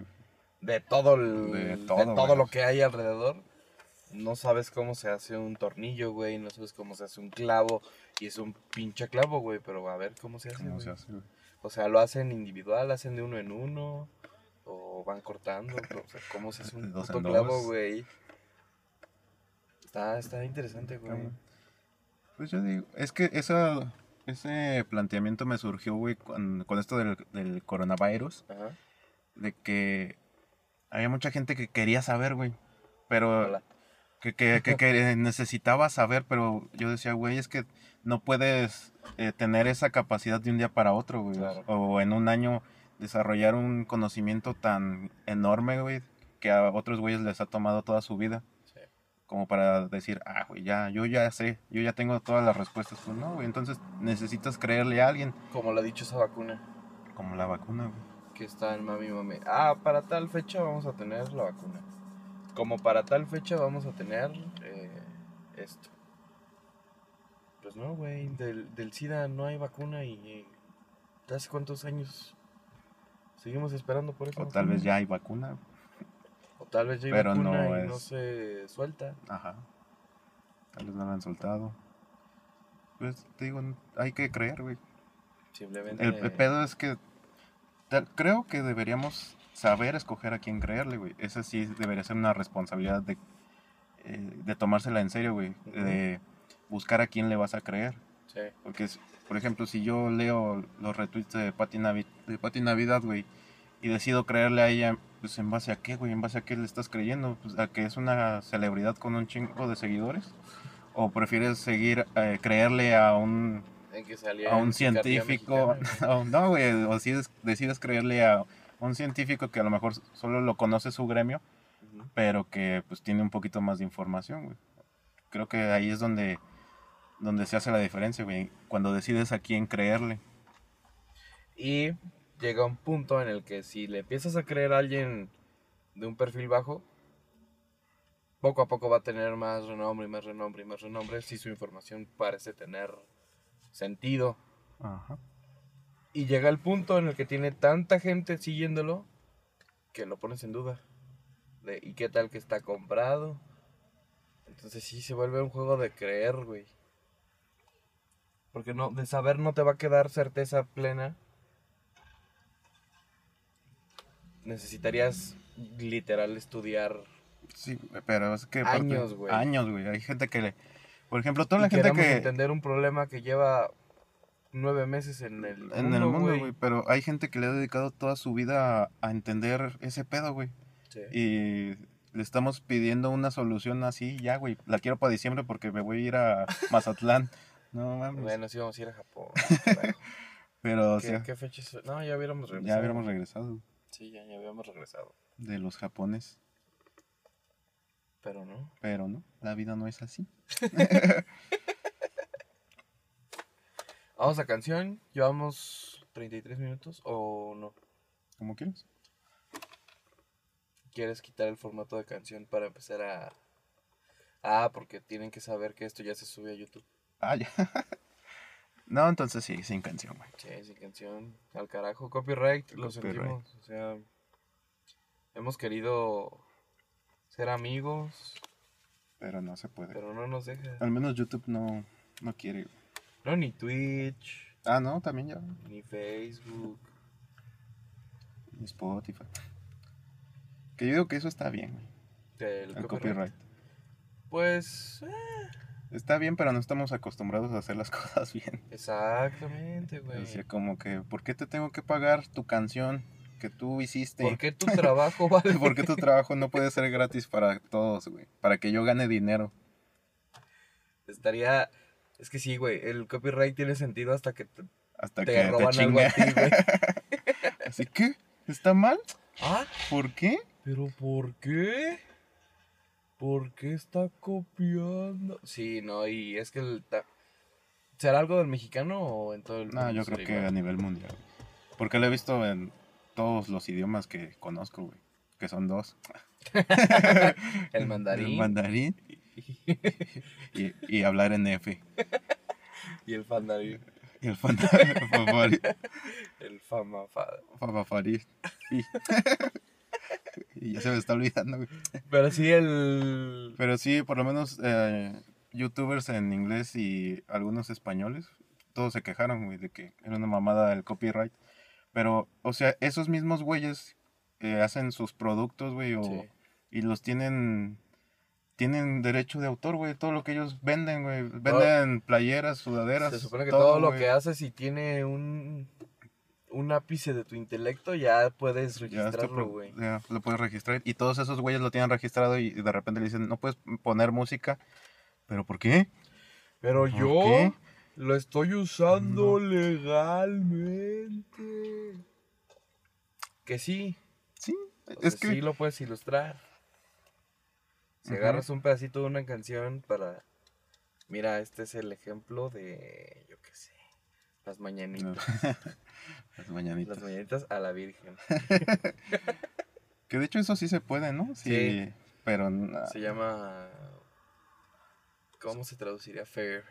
de todo, el- De de todo, lo que hay alrededor. No sabes cómo se hace un tornillo, güey. No sabes cómo se hace un clavo. Y es un pinche clavo, güey. Pero a ver cómo se hace. ¿Cómo güey. se hace, güey? O sea, lo hacen individual, hacen de uno en uno. O van cortando. O sea, cómo se hace un puto clavo, güey. Está, está interesante, güey. Pues yo digo, es que esa, ese planteamiento me surgió, güey, con, con esto del, del coronavirus, Ajá. de que había mucha gente que quería saber, güey, pero Hola. que, que, que- que necesitaba saber, pero yo decía, güey, es que no puedes eh, tener esa capacidad de un día para otro, güey, Claro. o en un año desarrollar un conocimiento tan enorme, güey, que a otros güeyes les ha tomado toda su vida Sí. como para decir, ah, güey, ya, yo ya sé, yo ya tengo todas las respuestas. Pues no, güey, entonces necesitas creerle a alguien, Como lo ha dicho esa vacuna. como la vacuna, güey. que está en mami mami. Ah, para tal fecha vamos a tener la vacuna. Como para tal fecha vamos a tener eh, esto. Pues no, güey, del, del SIDA no hay vacuna y eh, ¿hace cuántos años seguimos esperando por eso? O tal vez ya hay vacuna, O tal vez ya hay pero vacuna no y no se suelta. ajá. Tal vez no la han soltado. Pues te digo, hay que creer, güey. Simplemente. El, el pedo es que tal- creo que deberíamos saber escoger a quién creerle, güey. Esa sí debería ser una responsabilidad de, eh, de tomársela en serio, güey. Ujú. De buscar a quién le vas a creer. Sí, Porque, por ejemplo, si yo leo los retweets de Pati, Navi- de Pati Navidad, güey, y decido creerle a ella, pues en base a qué, güey, en base a qué le estás creyendo, pues a que es una celebridad con un chingo de seguidores, o prefieres seguir, eh, creerle a un, que a un científico, Mexicana, güey. no, güey, o decides, decides creerle a un científico que a lo mejor solo lo conoce su gremio, Ujú. pero que pues tiene un poquito más de información, güey. Creo que ahí es donde, donde se hace la diferencia, güey, cuando decides a quién creerle. Y llega un punto en el que si le empiezas a creer a alguien de un perfil bajo, poco a poco va a tener más renombre y más renombre y más renombre si su información parece tener sentido. Ajá. Y llega el punto en el que tiene tanta gente siguiéndolo que lo pones en duda. De, ¿Y qué tal que está comprado? Entonces sí se vuelve un juego de creer, güey. Porque no, de saber no te va a quedar certeza plena. Necesitarías literal estudiar. Sí, pero es que... aparte- Años, güey. Años, güey. Hay gente que le... Por ejemplo, toda y la gente que... entender un problema que lleva nueve meses en el En el mundo, güey. güey. Pero hay gente que le ha dedicado toda su vida a, a entender ese pedo, güey. Sí. Y le estamos pidiendo una solución así, ya, güey. La quiero para diciembre porque me voy a ir a Mazatlán. No mames. Bueno, sí vamos a ir a Japón. Pero, o ¿Qué, sea, qué fecha es? No, ya hubiéramos regresado. ya habíamos regresado Sí, ya, ya habíamos regresado. de los japones. Pero no. Pero no, la vida no es así. Vamos a canción. Llevamos 33 minutos o no. Como quieras. ¿Quieres quitar el formato de canción para empezar a... Ah, porque tienen que saber que esto ya se sube a YouTube. Ah, ya. no, entonces sí, sin canción, güey. Sí, sin canción. Al carajo. Copyright, lo sentimos. O sea, hemos querido ser amigos, Pero no se puede. pero no nos deja. Al menos YouTube no, no quiere. güey. No, ni Twitch, Ah, no, también ya. ni Facebook. Y Spotify. Que yo digo que eso está bien, güey. El copyright. copyright. Pues, eh, Está bien, pero no estamos acostumbrados a hacer las cosas bien. exactamente, güey. sea, como que, ¿por qué te tengo que pagar tu canción que tú hiciste? ¿Por qué tu trabajo vale? ¿Por qué tu trabajo no puede ser gratis para todos, güey? Para que yo gane dinero. Estaría... Es que sí, güey, el copyright tiene sentido hasta que te, Hasta te que roban te algo a ti, güey. Así que, ¿está mal? ¿Ah? ¿Por qué? ¿Pero por qué? ¿Por qué está copiando? Sí, no, y es que el... ta- ¿Será algo del mexicano o en todo el No, mundo yo creo que igual? a nivel mundial. Porque lo he visto en todos los idiomas que conozco, güey. Que son dos. El mandarín El mandarín y, y hablar en F. y el fandarín. Y el fandari. El famafada. Fafafari. Y, y ya se me está olvidando, güey. Pero sí, el. Pero sí, por lo menos eh, youtubers en inglés y algunos españoles, todos se quejaron, güey, de que era una mamada el copyright. Pero, o sea, esos mismos güeyes que hacen sus productos, güey, o, Sí. y los tienen tienen derecho de autor, güey, todo lo que ellos venden, güey. Venden playeras, sudaderas. Se supone que todo, lo que haces, si tiene un. Un ápice de tu intelecto, ya puedes registrarlo, güey. ya lo puedes registrar. Y todos esos güeyes lo tienen registrado y de repente le dicen, no puedes poner música. ¿Pero por qué? Pero ¿Por yo qué? lo estoy usando legalmente. Que sí. Sí, o es sea, que... sí lo puedes ilustrar. Si agarras un pedacito de una canción para. Mira, este es el ejemplo de. Yo qué sé. Las mañanitas. Las mañanitas. Las mañanitas a la Virgen. Que de hecho eso sí se puede, ¿no? Sí. Sí. Pero na- Se llama. ¿Cómo se traduciría? Fair.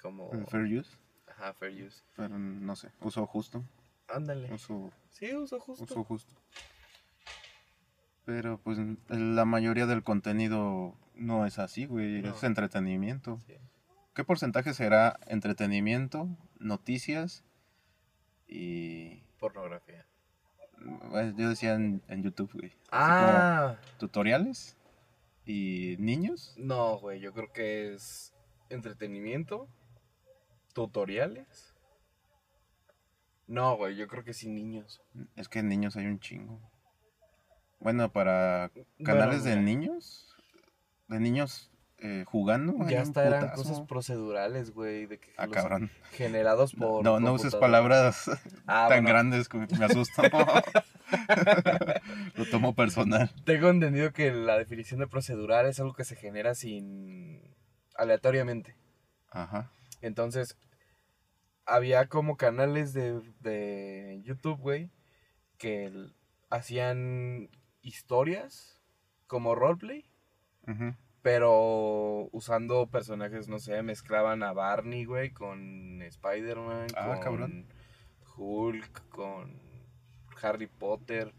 Como. fair use, Ajá, fair use. pero no sé, uso justo, Ándale. uso, Sí, uso justo. uso justo. Pero pues la mayoría del contenido no es así, güey, No. es entretenimiento. Sí. ¿Qué porcentaje será entretenimiento, noticias y... Pornografía. bueno, yo decía en, en YouTube, güey. Ah, como tutoriales y niños. no, güey, yo creo que es entretenimiento, tutoriales. No, güey, yo creo que sí niños. Es que en niños hay un chingo. Bueno, para canales de niños, de niños eh, jugando, Ya hasta eran putazo. cosas procedurales, güey, de que Ah, cabrón. generados por no, no uses palabras Ah, tan bueno, grandes que me asusto. Lo tomo personal. Tengo entendido que la definición de procedural es algo que se genera sin aleatoriamente. Ajá. Entonces, había como canales de, de YouTube, güey, que hacían historias como roleplay. Pero usando personajes, no sé, mezclaban a Barney, güey, con Spider-Man, Ah, con cabrón. Hulk, con Harry Potter.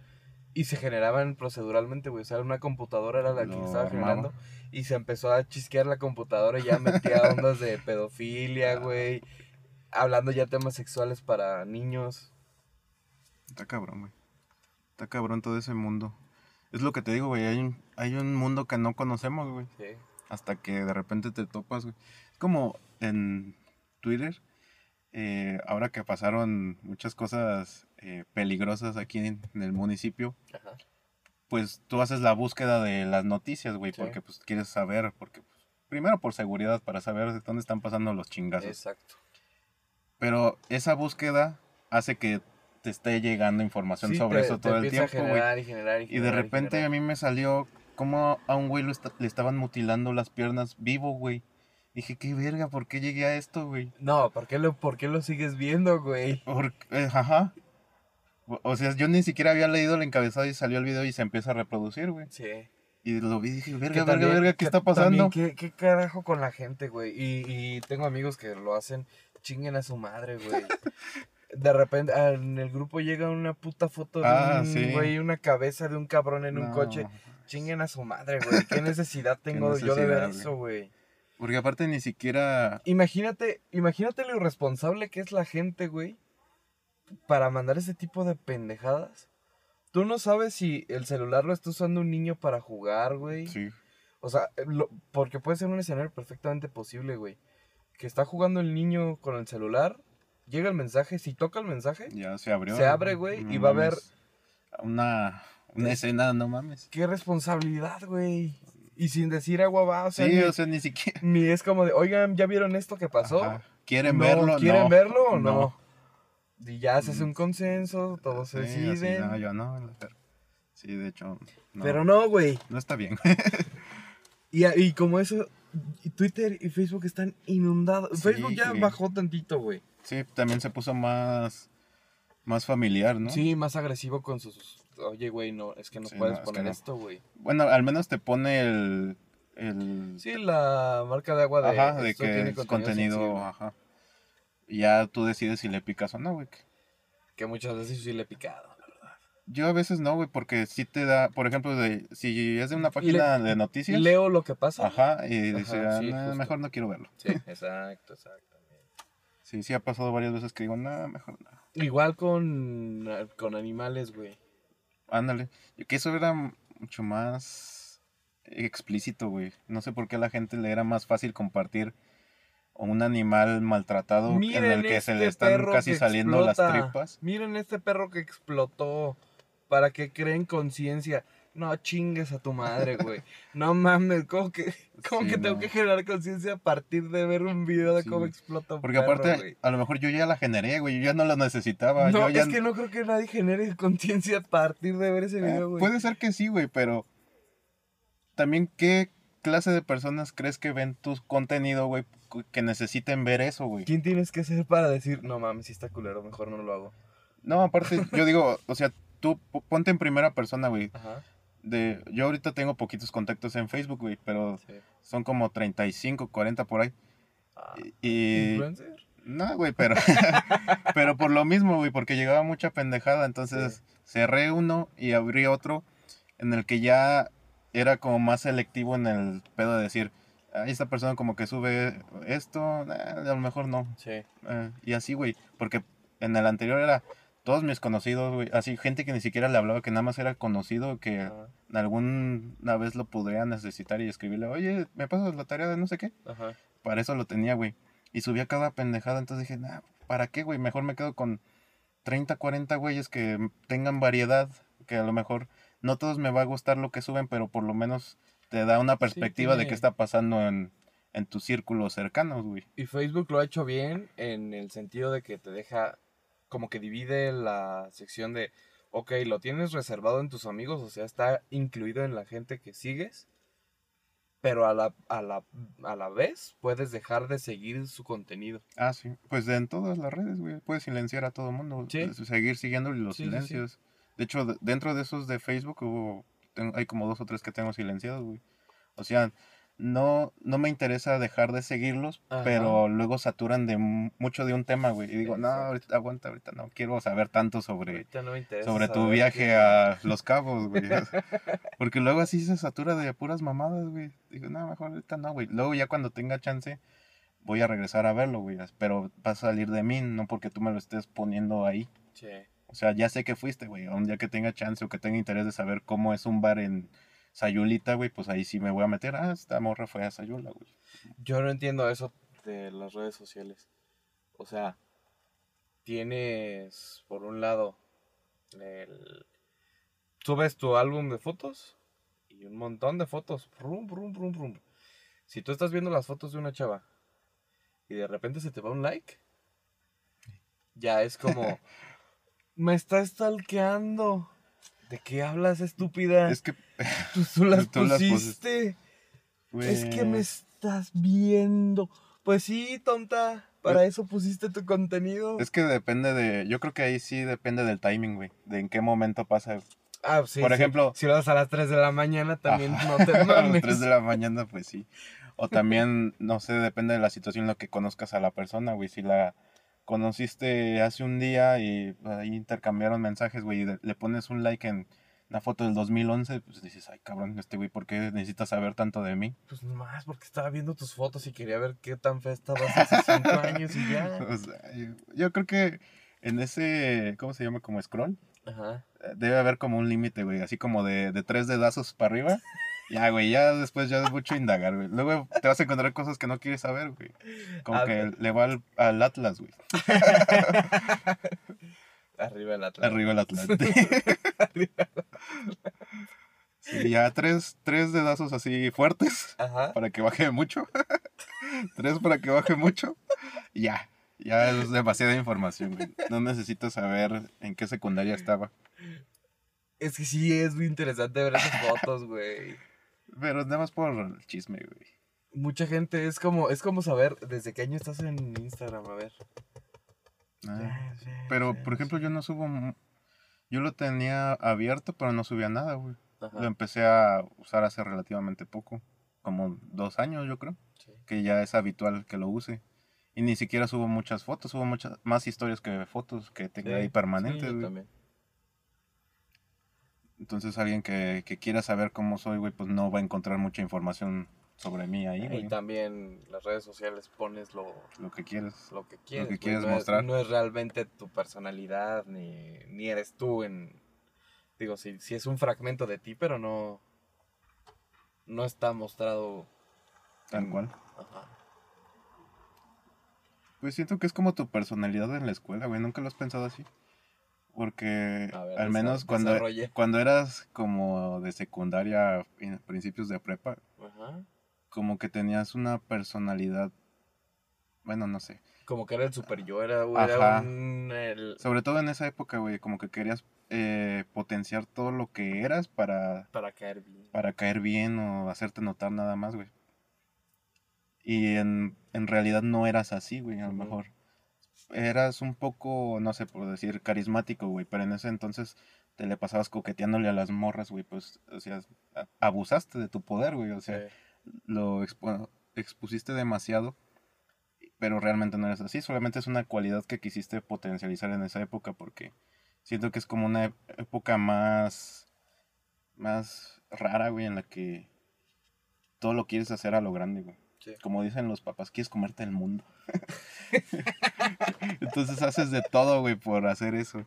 Y se generaban proceduralmente, güey. O sea, una computadora era la que estaba generando. Y se empezó a chisquear la computadora y ya metía ondas de pedofilia, güey. Hablando ya temas sexuales para niños. Está cabrón, güey. Está cabrón todo ese mundo. Es lo que te digo, güey. Hay un, hay un mundo que no conocemos, güey. Sí. hasta que de repente te topas, güey. Es como en Twitter, eh, ahora que pasaron muchas cosas eh, peligrosas aquí en, en el municipio, Ajá. pues tú haces la búsqueda de las noticias, güey, Sí. porque pues quieres saber, porque pues, primero por seguridad, para saber dónde están pasando los chingazos. Exacto. Pero esa búsqueda hace que te esté llegando información Sí, sobre te- eso te todo el tiempo, generar y generar y Y de repente a mí me salió como a un güey lo le estaban mutilando las piernas vivo, güey. Dije, qué verga, ¿por qué llegué a esto, güey? No, ¿por qué, lo, ¿por qué lo sigues viendo, güey? Por- eh, ajá. O- sea, yo ni siquiera había leído el encabezado y salió el video y se empieza a reproducir, güey. Sí. Y lo vi y dije, verga, verga, verga, ¿qué que está pasando? también, ¿qué, ¿Qué carajo con la gente, güey? Y, y tengo amigos que lo hacen, chinguen a su madre, güey. De repente ah, en el grupo llega una puta foto de Ah, un sí. güey, una cabeza de un cabrón en un coche. Chinguen a su madre, güey. ¿Qué necesidad tengo yo de ver güey. eso, güey? Porque aparte ni siquiera... Imagínate, imagínate lo irresponsable que es la gente, güey, para mandar ese tipo de pendejadas. Tú no sabes si el celular lo está usando un niño para jugar, güey. Sí, O sea, lo- porque puede ser un escenario perfectamente posible, güey. Que está jugando el niño con el celular, llega el mensaje, si toca el mensaje, ya se abrió. Se abre, güey, No y va a haber-. Una, una Es- escena, no mames. qué responsabilidad, güey. Y sin decir agua va, o sea, Sí, ni, o sea, ni siquiera... ni es como de, oigan, ¿ya vieron esto que pasó? Ajá. ¿Quieren No, verlo? ¿Quieren No. verlo o no? Y ya se hace un Mm. consenso, todos se así, deciden. no, yo no. pero- Sí, de hecho, no, Pero no, güey. no está bien. Y, y como eso, Twitter y Facebook están inundados. Sí, Facebook ya güey. bajó tantito, güey. Sí, también se puso más, más familiar, ¿no? Sí, más agresivo con sus... Oye, güey, no, es que no Sí, puedes no, es que poner no. esto, güey. Bueno, al menos te pone el... el Sí, la marca de agua de... ajá, de que tiene es contenido, ajá. Y ya tú decides si le picas o no, güey. Que muchas veces sí le he picado, la verdad. Yo a veces no, güey, porque sí te da, por ejemplo, de, si es de una página de noticias. Leo lo que pasa. Ajá, y dice, Ajá, "Ah, sí, mejor no quiero verlo. Sí, exacto, exactamente. Sí, sí ha pasado varias veces que digo, no, mejor no. Igual con, con animales, güey. Ándale. Y Que eso era mucho más explícito, güey. No sé por qué a la gente le era más fácil compartir un animal maltratado en el que se le este están perro casi saliendo las tripas. Miren este perro que explotó para que creen conciencia. No chingues a tu madre, güey. No mames, ¿cómo que, cómo Sí, que tengo que generar conciencia a partir de ver un video de Sí, cómo explota un Porque perro, aparte, güey? a lo mejor yo ya la generé, güey. Yo ya no la necesitaba. No, yo ya es que no creo que nadie genere conciencia a partir de ver ese Eh, video, güey. puede ser que sí, güey, pero también qué clase de personas crees que ven tu contenido, güey, que necesiten ver eso, güey. ¿Quién tienes que ser para decir, no mames, si está culero, mejor no lo hago? No, aparte, yo digo, o sea, tú po- ponte en primera persona, güey. Ajá. De, yo ahorita tengo poquitos contactos en Facebook, güey, pero Sí. son como 35, 40 por ahí. Ah, Y... ¿Influencer? No, güey, pero... pero por lo mismo, güey, porque llegaba mucha pendejada, entonces cerré uno y abrí otro en el que ya era como más selectivo en el pedo de decir, "Ay, esta persona como que sube esto, nah, a lo mejor no. Sí. Eh, y así, güey, porque en el anterior era todos mis conocidos, güey, así gente que ni siquiera le hablaba, que nada más era conocido, que Ajá. alguna vez lo podría necesitar y escribirle, oye, ¿me pasas la tarea de no sé qué? Ajá. Para eso lo tenía, güey. Y subía cada pendejada, entonces dije, nah, ¿para qué, güey? Mejor me quedo con 30, 40 güeyes que tengan variedad, que a lo mejor no todos me va a gustar lo que suben, pero por lo menos te da una perspectiva de qué está pasando en, en tus círculos cercanos, güey. Y Facebook lo ha hecho bien en el sentido de que te deja, como que divide la sección de, ok, lo tienes reservado en tus amigos, o sea, está incluido en la gente que sigues, pero a la, a la, a la vez puedes dejar de seguir su contenido. Ah, sí. Pues en todas las redes, güey. Puedes silenciar a todo el mundo. Sí. pues, Seguir siguiendo los Sí, sí, sí. silencios. De hecho, de- dentro de esos de Facebook hubo, hay como dos o tres que tengo silenciados, güey. O sea, no, no me interesa dejar de seguirlos, Ajá. pero luego saturan de mu- mucho de un tema, güey. Y digo, no, ahorita, aguanta, ahorita no quiero saber tanto sobre, no sobre tu viaje qué- a Los Cabos, güey. Porque luego así se satura de puras mamadas, güey. Digo, no, mejor ahorita no, güey. Luego ya cuando tenga chance voy a regresar a verlo, güey. Pero va a salir de mí, no porque tú me lo estés poniendo ahí. Sí. O sea, ya sé que fuiste, güey. Un día que tenga chance o que tenga interés de saber cómo es un bar en Sayulita, güey, pues ahí sí me voy a meter. Ah, esta morra fue a Sayula, güey. Yo no entiendo eso de las redes sociales. O sea, tienes, por un lado, el... subes tu álbum de fotos y un montón de fotos. Si tú estás viendo las fotos de una chava y de repente se te va un like, ya es como, me está stalkeando. ¿De qué hablas, estúpida? Es que, Tú, tú las tú las pusiste. Es que me pues, estás viendo. Pues sí, tonta. Para eso pusiste tu contenido. Es que depende de. Yo creo que ahí sí depende del timing, güey. De en qué momento pasa. Ah, sí, por sí. ejemplo- Si lo das a las 3 de la mañana, también Ajá. no te A las mames. 3 de la mañana, pues sí. O también, no sé, depende de la situación en la que conozcas a la persona, güey. Si la conociste hace un día y ahí intercambiaron mensajes, güey, y de- le pones un like en una foto del 2011, pues dices, ay, cabrón, este güey, ¿por qué necesitas saber tanto de mí? Pues más, porque estaba viendo tus fotos y quería ver qué tan fea estabas hace 5 años y ya. O sea, yo, yo creo que en ese, ¿cómo se llama? Como scroll, Ajá. eh, debe haber como un límite, güey, así como de, de tres dedazos para arriba. Ya, güey, ya después ya es mucho indagar, güey. Luego te vas a encontrar cosas que no quieres saber, güey. Como Ah, que le va al, al Atlas, güey. Arriba el Atlas. Arriba el Atlante. Sí, ya tres, tres dedazos así fuertes Ajá. para que baje mucho. tres para que baje mucho. Ya, ya es demasiada información, güey. No necesito saber en qué secundaria estaba. Es que sí, es muy interesante ver esas fotos, güey. Pero nada más por el chisme, güey. Mucha gente es como, es como saber desde qué año estás en Instagram, a ver. Ah, Pero, por ejemplo, yo no subo... Yo lo tenía abierto, pero no subía nada, güey. Ajá. Lo empecé a usar hace relativamente poco. Como dos años, yo creo. Sí. que ya es habitual que lo use. Y ni siquiera subo muchas fotos, subo muchas más historias que fotos que tengo Sí, ahí sí, permanentes, yo güey. también. Entonces alguien que, que quiera saber cómo soy, güey, pues no va a encontrar mucha información sobre mí ahí, Y güey. también las redes sociales pones lo, Lo que quieres. lo que quieres. que güey, quieres no es- mostrar. no es realmente tu personalidad, ni, ni eres tú en... Digo, sí, sí es un fragmento de ti, pero no... No está mostrado... Tal en- cual. Ajá. Pues siento que es como tu personalidad en la escuela, güey. ¿Nunca lo has pensado así? Porque ver, al menos cuando, cuando eras como de secundaria, en principios de prepa, Ajá. como que tenías una personalidad, bueno, no sé. Como que era el super yo, era, un... el- Sobre todo en esa época, güey, como que querías eh, potenciar todo lo que eras para, para caer bien. para caer bien o hacerte notar nada más, güey. Y en, en realidad no eras así, güey, a lo mejor. Eras un poco, no sé, por decir, carismático, güey, pero en ese entonces te le pasabas coqueteándole a las morras, güey, pues, o sea, abusaste de tu poder, güey, o sea, Sí. lo expo- expusiste demasiado, pero realmente no eres así, solamente es una cualidad que quisiste potencializar en esa época porque siento que es como una época más, más rara, güey, en la que todo lo quieres hacer a lo grande, güey. Sí. Como dicen los papás, quieres comerte el mundo. Entonces haces de todo, güey, por hacer eso.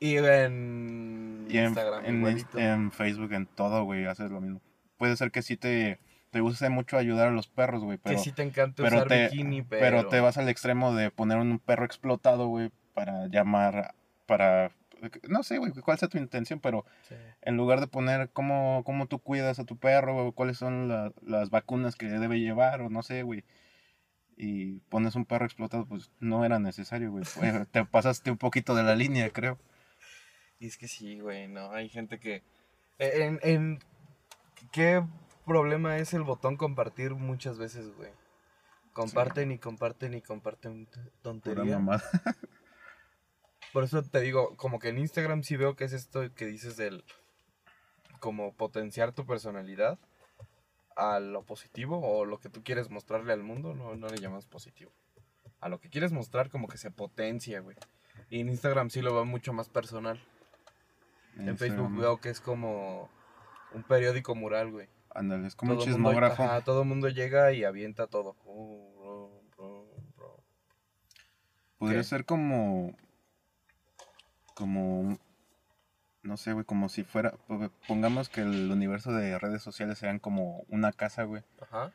Y en Y en, Instagram, en, en Facebook, en todo, güey, haces lo mismo. Puede ser que sí te, te guste mucho ayudar a los perros, güey, pero, que sí te encanta pero usar te- bikini, pero... pero te vas al extremo de poner un perro explotado, güey, para llamar, para, no sé, güey, cuál sea tu intención, pero Sí. en lugar de poner cómo, cómo tú cuidas a tu perro, o cuáles son la- las vacunas que debe llevar, o no sé, güey, y pones un perro explotado, pues no era necesario, güey. Te pasaste un poquito de la línea, creo. Y es que sí, güey, no, hay gente que... En, en- ¿Qué problema es el botón compartir muchas veces, güey? Comparten y comparten y comparten t- Pura tontería. mamada. Por eso te digo, como que en Instagram sí veo que es esto que dices del... Como potenciar tu personalidad a lo positivo o lo que tú quieres mostrarle al mundo, no, no le llamas positivo. A lo que quieres mostrar como que se potencia, güey. Y en Instagram sí lo veo mucho más personal. En Facebook veo que es como un periódico mural, güey. Ándale, es como un Todo mundo- chismógrafo. ajá, todo el mundo llega y avienta todo. Uh, bro, bro, bro. Podría ¿Qué? ser como. Como. No sé, güey, como si fuera. po- Pongamos que el universo de redes sociales sean como una casa, güey. Ajá.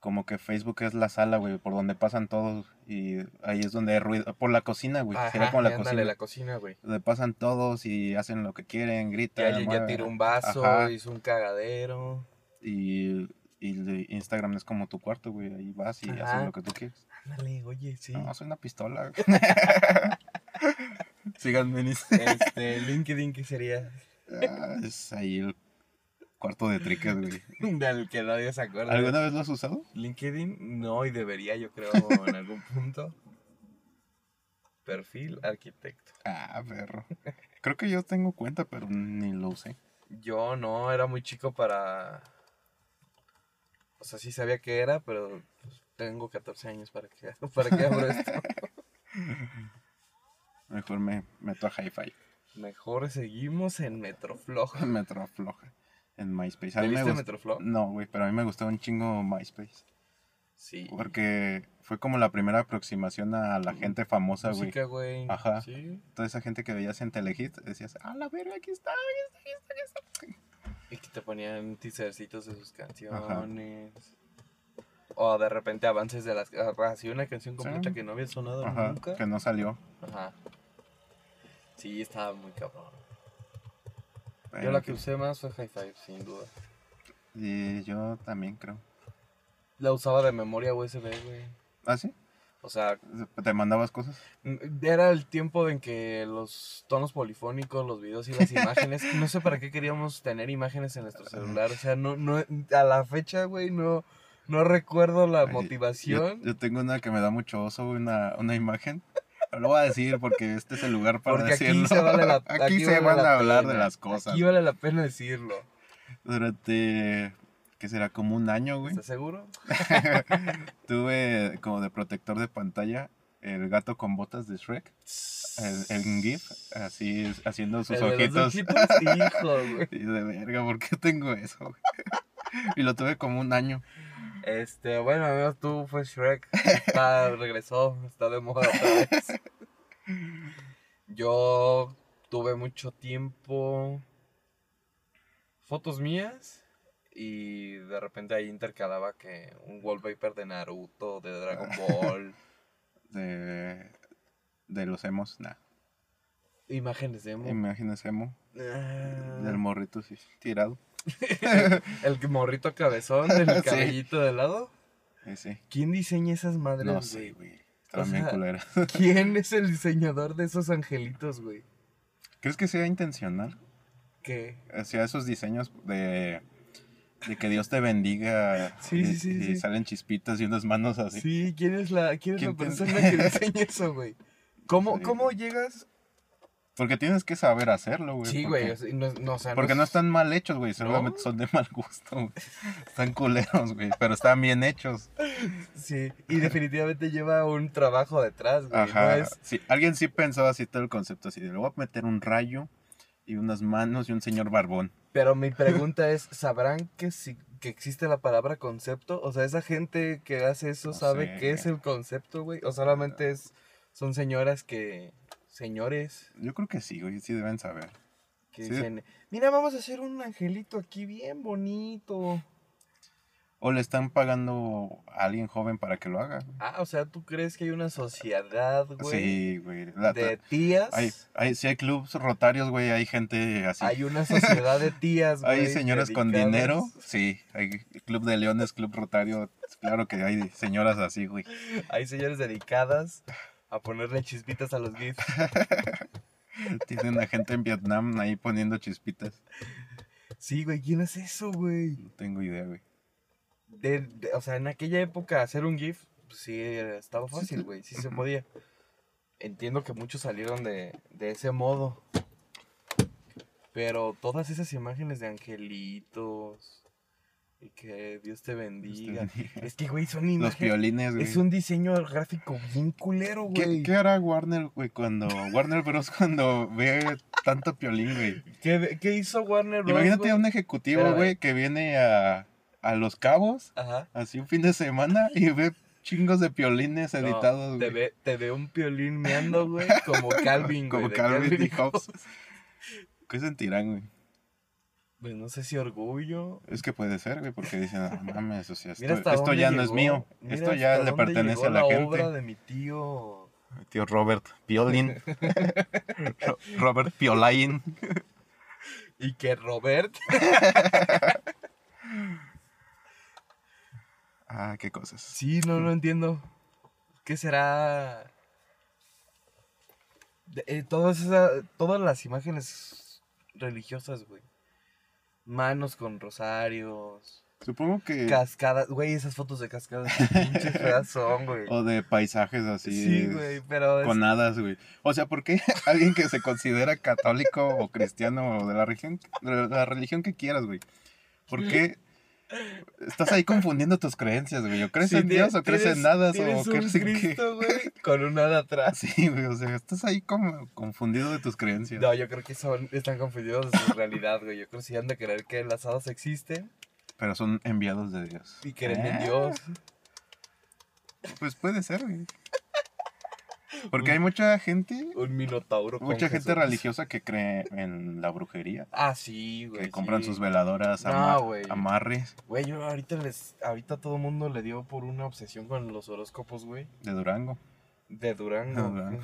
Como que Facebook es la sala, güey, por donde pasan todos. Y ahí es donde hay ruido. Por la cocina, güey. Sería Ajá, como la ándale, cocina. la cocina, güey. Donde pasan todos y hacen lo que quieren, gritan. alguien ya mueven. tiró un vaso, Ajá. hizo un cagadero. Y, y Instagram es como tu cuarto, güey. Ahí vas y Ajá. haces lo que tú quieres. Ándale, oye, sí. No, soy una pistola. Síganme en. Este, LinkedIn, ¿qué sería? Ah, es ahí el cuarto de triques, güey. Del que nadie se acuerda. ¿Alguna vez lo has usado? LinkedIn, no, y debería, yo creo, en algún punto. Perfil arquitecto. Ah, perro. Creo que yo tengo cuenta, pero ni lo usé. Yo no, era muy chico para... O sea, sí sabía que era, pero pues, tengo 14 años para que, para que abro esto. Mejor me meto a Hi-Fi. Mejor seguimos en Metroflog. Metro floja. En MySpace. A ¿Te mí viste Metroflog? No, güey, pero a mí me gustó un chingo MySpace. Sí. Porque fue como la primera aproximación a la gente famosa, güey. Música, güey. Ajá. Sí. Toda esa gente que veías en Telehit, decías, ah, la verga, aquí está, aquí está, aquí está, aquí está. Y que te ponían teasercitos de sus canciones. O de repente avances de las... Así una canción completa Sí. que no había sonado Ajá, nunca. que no salió. Ajá. Sí, estaba muy cabrón. Yo la que usé más fue High Five, sin duda. Y yo también creo. La usaba de memoria USB, güey. ¿Ah, sí? O sea, ¿Te mandabas cosas? era el tiempo en que los tonos polifónicos, los videos y las imágenes, no sé para qué queríamos tener imágenes en nuestro celular. O sea, no, no, a la fecha, güey, no, no recuerdo la motivación. Yo, yo tengo una que me da mucho oso, una, una imagen. Lo voy a decir porque este es el lugar para porque aquí decirlo. se vale la Aquí se vale van a hablar de las cosas. Aquí vale la pena decirlo. Durante, ¿qué será? Como un año, güey. ¿Estás seguro? Tuve como de protector de pantalla el gato con botas de Shrek. El, el GIF, así haciendo sus El de los ojitos. ojitos, hijo, güey. Y de verga, ¿por qué tengo eso? güey? y lo tuve como un año. Este, bueno, amigos, tú fue Shrek. Está, regresó, está de moda otra vez. Yo tuve mucho tiempo fotos mías y de repente ahí intercalaba que un wallpaper de Naruto, de Dragon Ball, De, de los emos, nah. imágenes de emo. Imágenes emo. Ah, Del morrito, sí, tirado. el morrito cabezón, el Sí. cabellito de lado. Ese. ¿Quién diseña esas madres, No sé, güey. Culeras. ¿Quién es el diseñador de esos angelitos, güey? ¿Crees que sea intencional? ¿Qué? Hacía esos diseños de, de que Dios te bendiga. Sí, y, sí, sí, y sí. salen chispitas y unas manos así. Sí, ¿quién es la, quién es la persona que diseña eso, güey? ¿Cómo, Sí. ¿Cómo llegas? Porque tienes que saber hacerlo, güey. Sí, porque- güey, sea, no, no, o sea, Porque no, no es- están mal hechos, güey. Seguramente ¿No? son de mal gusto, güey. Están culeros, güey. Pero están bien hechos. Sí, y definitivamente lleva un trabajo detrás, güey. Ajá. Es, Sí, alguien sí pensó así todo el concepto. Así de, le voy a meter un rayo y unas manos y un señor barbón. pero mi pregunta es, ¿sabrán que, si, que existe la palabra concepto? O sea, ¿esa gente que hace eso sabe sé. qué es el concepto, güey? ¿O solamente es, son señoras que, señores, Yo creo que sí, güey. Sí deben saber. que Sí. dicen, mira, vamos a hacer un angelito aquí bien bonito? O le están pagando a alguien joven para que lo haga. Ah, o sea, ¿tú crees que hay una sociedad, güey? Sí, güey. La- de tías. Hay, hay, sí hay clubs rotarios, güey. Hay gente así. Hay una sociedad de tías, güey. Hay señoras con dinero, sí. Hay club de leones, club rotario. Claro que hay señoras así, güey. Hay señores dedicadas a ponerle chispitas a los GIFs. Tienen a gente en Vietnam ahí poniendo chispitas. Sí, güey, ¿quién hace eso, güey? No tengo idea, güey. De, de- o sea, en aquella época hacer un GIF, pues, sí, estaba fácil, güey, sí se podía. Entiendo que muchos salieron de, de ese modo. Pero todas esas imágenes de angelitos y que Dios te bendiga. bendiga. Es que, güey, son Los imágenes. violines, güey. Es un diseño gráfico bien culero, ¿Qué, güey. qué hará Warner, güey, cuando... Warner Bros. cuando ve tanto piolín, güey? ¿Qué, qué hizo Warner Bros? Imagínate a un ejecutivo, güey, que viene a, a Los Cabos, Ajá. así un fin de semana, y ve chingos de piolines No, editados, te, güey. ve, te ve un piolín meando, güey, como Calvin, güey. Como Calvin y y Hobbes. ¿Qué sentirán, güey? Pues no sé si orgullo. Es que puede ser, güey, porque dicen, no mames, o sea, esto, ya no es mío, esto ya le pertenece a la, gente. obra de mi tío. Tío Robert Piolín. Ro- Robert Piolain. Y que Robert. Ah, qué cosas. Sí, no lo entiendo. ¿Qué será? Eh, todas, esa- todas las imágenes religiosas, güey. Manos con rosarios. Supongo que... Cascadas, güey, esas fotos de cascadas, pinches feas son, güey. O de paisajes así. Sí, güey, pero es- Con hadas, güey. O sea, ¿por qué alguien que se considera católico o cristiano o de la religión, de la religión que quieras, güey? ¿Por qué estás ahí confundiendo tus creencias, güey? ¿O crees Sí, en Dios o crees en tienes o crees en? Cristo, güey, con un hada atrás. Sí, güey, o sea, estás ahí como confundido de tus creencias. No, yo creo que son, están confundidos de su realidad, güey. Yo creo que sí han de creer que las hadas existen Pero son enviados de Dios. y creen en Eh, Dios. Pues puede ser, güey. Porque hay mucha gente, Un minotauro con mucha gente religiosa que cree en la brujería. Ah, sí, güey. Que compran sí. sus veladoras, No, ama- güey. amarres Güey, yo ahorita les, ahorita todo el mundo le dio por una obsesión con los horóscopos, güey. de Durango. De Durango. Durango.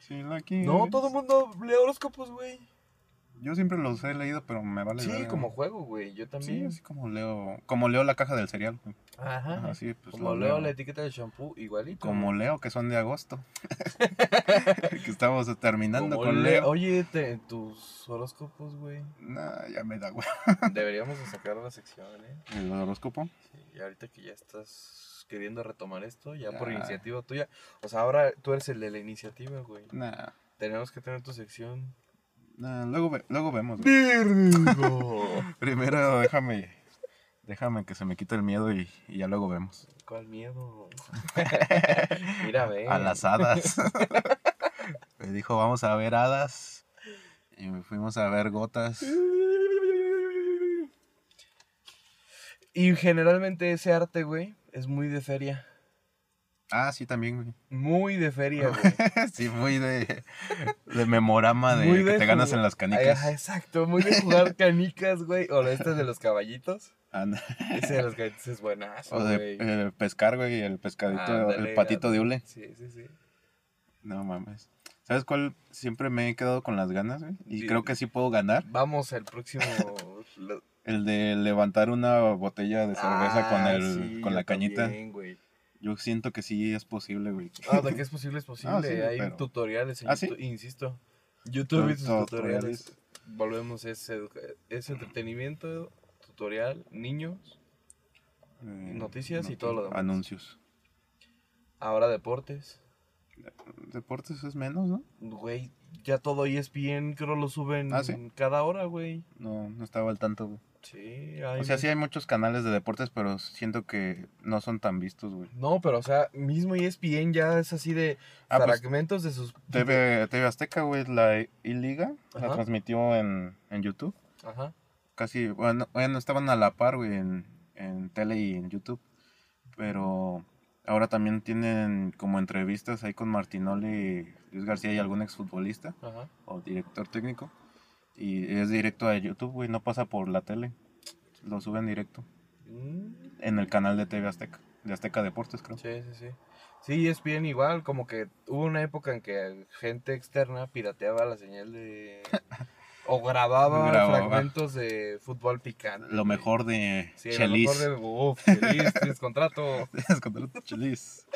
Sí, la no, todo el mundo lee horóscopos, güey. Yo siempre los he leído, pero me vale. Sí, como juego, güey. Yo Sí, también. así como leo, como leo la caja del cereal. güey. Ajá. Ajá, sí, pues como leo leo. la etiqueta del shampoo, igualito. Como leo que son de agosto. que estamos terminando Como con le- Leo. Oye, te- tus horóscopos, güey. Nah, ya me da güey. Deberíamos de sacar la sección, ¿eh? El horóscopo. Sí, y ahorita que ya estás queriendo retomar esto, ya por Ya. iniciativa tuya. O sea, ahora tú eres el de la iniciativa, güey. Nah, Tenemos que tener tu sección. Nah, luego, ve- luego vemos. Primero déjame Déjame que se me quite el miedo y, y ya luego vemos. ¿Cuál miedo? Mira, ve. A las hadas. Me dijo, vamos a ver hadas. Y fuimos a ver gotas. Y generalmente ese arte, güey, es muy de feria. Ah, sí, también, güey. Muy de feria, güey. sí, muy de, de memorama de Muy que te ganas en las Ay, canicas. ajá, exacto, muy de jugar canicas, güey. O este de los caballitos. Anda. Ese de los caballitos es buenazo, O de güey. eh, pescar, güey, el pescadito, Ándale, el patito de hule. Sí, sí, sí. No mames. ¿Sabes cuál? Siempre me he quedado con las ganas, güey. Y Sí. creo que sí puedo ganar. Vamos al próximo. El de levantar una botella de cerveza con Ah, el sí, con la cañita. también, güey. Yo siento que sí es posible, güey. Ah, de que es posible, es posible. Ah, sí, Hay pero- tutoriales en ¿Ah, sí? YouTube, insisto. YouTube y sus Tu- tutoriales. Volvemos, es, es entretenimiento, tutorial, niños, Eh, Noticias y todo lo demás. Anuncios. ahora deportes. Deportes es menos, ¿no? Güey, ya todo ESPN creo lo suben ¿Ah, sí? cada hora, güey. No, no estaba al tanto, güey. Sí, hay O sea, sí hay muchos canales de deportes, pero siento que no son tan vistos, güey. No, pero o sea, mismo E ESPN ya es así de Ah, pues, fragmentos de sus... TV, TV Azteca, güey, la I-Liga, la Ajá. transmitió en, en YouTube. Ajá. Casi, bueno, bueno, estaban a la par, güey, en, en tele y en YouTube. Pero ahora también tienen como entrevistas ahí con Martinoli, Luis García y algún exfutbolista Ajá. o director técnico. Y es directo a YouTube, güey, no pasa por la tele. Lo suben directo Mm, en el canal de TV Azteca, de Azteca Deportes, creo. Sí, sí, sí. Sí, E ESPN igual, como que hubo una época en que gente externa pirateaba la señal de... o grababa, Grababa. fragmentos de fútbol picante. Lo mejor de Sí, lo Chelis. mejor de... Uf, Chelis, tienes contrato. Es contra los Chelis.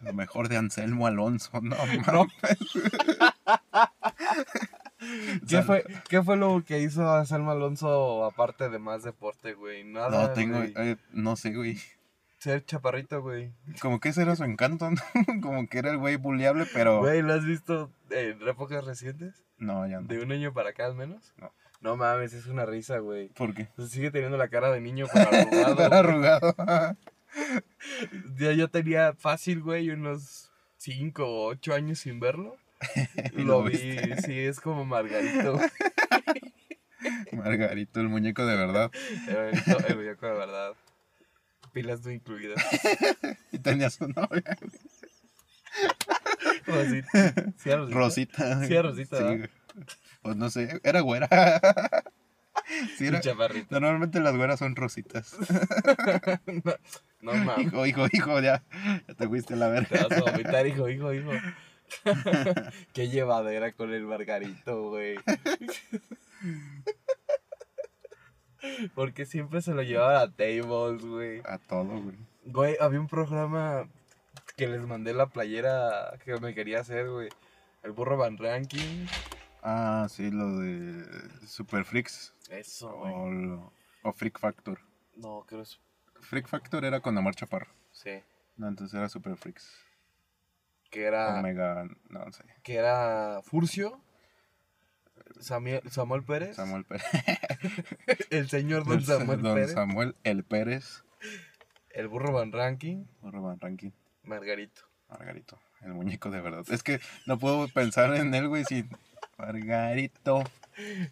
Lo mejor de Anselmo Alonso, no mames. ¿Qué fue, ¿Qué fue lo que hizo a Salma Alonso aparte de más deporte, güey? Nada, No tengo, eh, no sé, güey. Ser chaparrito, güey. Como que ese era su encanto, ¿no? Como que era el güey buleable, pero... Güey, ¿lo has visto en épocas recientes? No, ya no. ¿De un año para acá al menos? No. No mames, es una risa, güey. ¿Por qué? Sigue teniendo la cara de niño pero arrugado. Estar arrugado. Ya yo tenía fácil, güey, unos 5 o 8 años sin verlo. Lo vi, sí, es como Margarito. Margarito, el muñeco de verdad. El muñeco- el muñeco de verdad. Pilas no incluidas. Y tenía su novia. Rosita. ¿Sí Rosita? Rosita. Sí, Rosita, güey. Pues no sé, era güera. Sí, era... Normalmente las güeras son rositas. No, no mames. Hijo, hijo, hijo, ya. Ya te fuiste a la Te verga. vas a vomitar, hijo, hijo, hijo. Qué llevadera con el Margarito, güey. Porque siempre se lo llevaba a tables, güey. A todo, güey. Güey, había un programa que les mandé la playera que me quería hacer, güey. El burro Van Ranking. Ah, sí, lo de Super Freaks. Eso, güey. O, lo- o Freak Factor. No, creo es. Freak Factor era con Omar Chaparro. Sí. No, entonces era Super Freaks. Que era. Omega, no sé. Que era Furcio. Samuel, Samuel Pérez. Samuel Pérez. El señor Don Samuel Don Pérez. Samuel El Pérez. El burro Van Ranking. Roban Ranking. Margarito. Margarito. El muñeco de verdad. Es que no puedo pensar en él, güey, sin Margarito.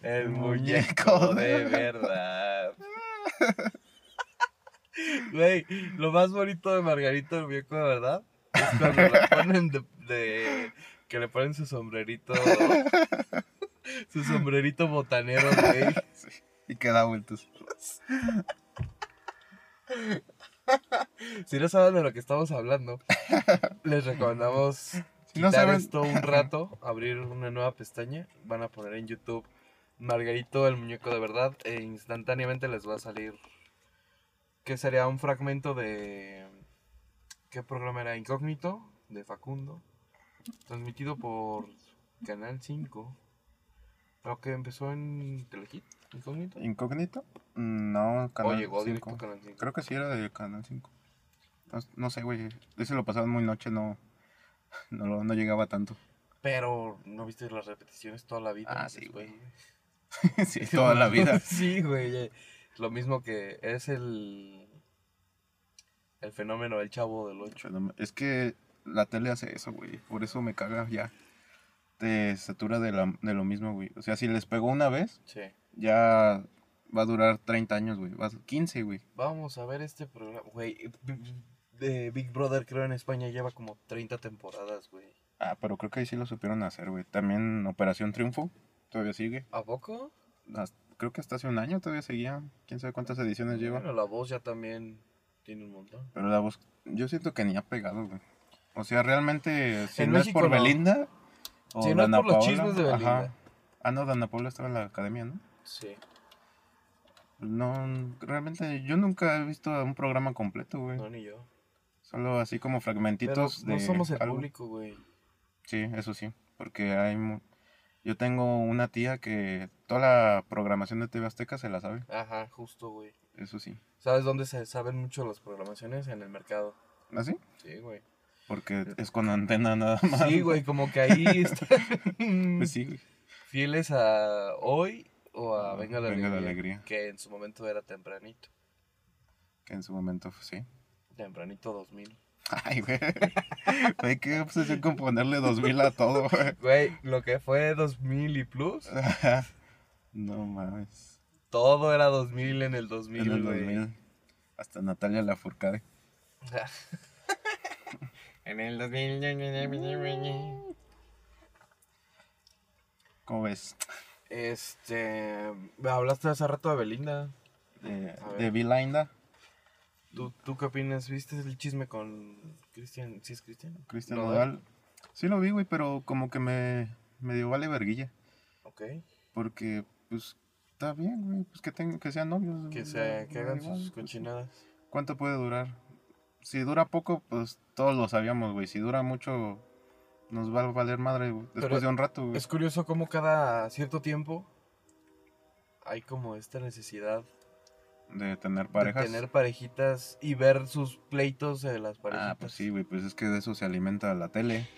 El muñeco muñeco de de verdad. Güey, lo más bonito de Margarito, el muñeco de verdad, es cuando le ponen de, de- que le ponen su sombrerito, su sombrerito botanero, güey. Y queda vueltos. Si no saben de lo que estamos hablando, les recomendamos Si no saben- esto un rato, abrir una nueva pestaña, van a poner en YouTube Margarito el muñeco de verdad e instantáneamente les va a salir que sería un fragmento de ¿qué programa era? Incógnito de Facundo, transmitido por Canal 5. Creo que empezó en Telehit, Incógnito. ¿Incógnito? No, O Canal llegó directo 5. a Canal 5. Creo que sí era de Canal 5. No, no sé, güey. Ese lo pasaban muy noche, no, no, lo- no llegaba tanto. Pero no viste las repeticiones toda la vida. Ah, sí, güey. güey. sí, toda la vida. sí, güey. Lo mismo que es el. El fenómeno del chavo del 8. Pero Es que la tele hace eso, güey. Por eso me caga ya. Te satura de, la- de lo mismo, güey. O sea, si les pegó una vez, Sí. ya va a durar 30 años, güey. Va a- 15, güey. Vamos a ver este programa. Güey, de Big Brother, creo en España lleva como 30 temporadas, güey. Ah, pero creo que ahí sí lo supieron hacer, güey. También Operación Triunfo todavía sigue. ¿A poco? Hasta- creo que hasta hace un año todavía seguía. Quién sabe cuántas ediciones lleva. Bueno, la voz ya también tiene un montón. Pero la voz, yo siento que ni ha pegado, güey. O sea, realmente, si En no México es por no. Belinda. O Si no es Dana por los Paola, chismes de Belinda. ajá. Ah, no, Dana Paula estaba en la academia, ¿no? Sí. No, realmente yo nunca he visto un programa completo, güey. No, ni yo. Solo así como Pero fragmentitos no de somos el algo. público, güey. Sí, eso sí, porque hay mu- yo tengo una tía que toda la programación de TV Azteca se la sabe, Ajá, justo, güey. eso sí. ¿Sabes dónde se saben mucho las programaciones? En el mercado. ¿Así? Sí, güey. Porque es con antena nada más. Sí, güey, como que ahí están Pues sí, güey. fieles a hoy o a Ah, Venga la Venga la Alegría, Alegría. Que en su momento era tempranito. Que en su momento, pues, sí. Tempranito 2000. Ay, güey. Güey, qué obsesión con ponerle 2000 a todo, güey. Güey, lo que fue 2000 y plus, No mames. Todo era 2000 en el 2000, En el güey. 2000. Hasta Natalia Lafourcade. en el 2000. ¿Cómo ves? Este. Hablaste hace rato de Belinda. De, de Belinda, ¿Tú, ¿Tú qué opinas? ¿Viste el chisme con Cristian? ¿Sí es Cristian? Cristian. Nodal. Sí lo vi, güey, pero como que me, me dio vale verguilla. Ok. Porque, pues, está bien, güey. Pues que, tengan, que sean novios. Que, güey, se, da- que hagan igual, sus pues, cochinadas. ¿Cuánto puede durar? Si dura poco, pues todos lo sabíamos, güey. Si dura mucho, nos va a valer madre güey, después Pero de un rato, güey. Es curioso cómo cada cierto tiempo hay como esta necesidad De tener parejas. de tener parejitas y ver sus pleitos de las parejitas. Ah, pues sí, güey. Pues es que de eso se alimenta la tele.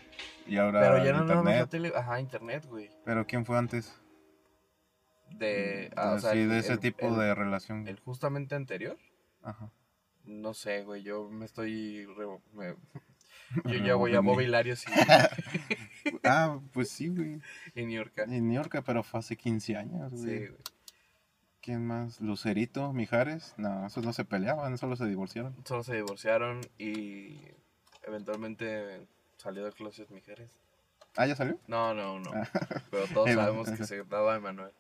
Y ahora Pero ya no nada más la internet. tele, ajá, internet, güey. Pero ¿quién fue antes? De, ah, o sea, sí, el- de ese el- tipo el- de relación. El justamente anterior, Ajá. no sé, güey, yo me estoy... re- me- yo ya voy a mobilarios y, Ah, pues sí, güey. y New York. En New York, pero fue hace 15 años, Sí, güey. güey. ¿Quién más? Lucerito, Mijares. No, esos no se peleaban, solo se divorciaron. Solo se divorciaron y eventualmente salió del closet Mijares. Ah, ¿ya salió? No, no, no. Ah. Pero todos sabemos que se daba Emanuel.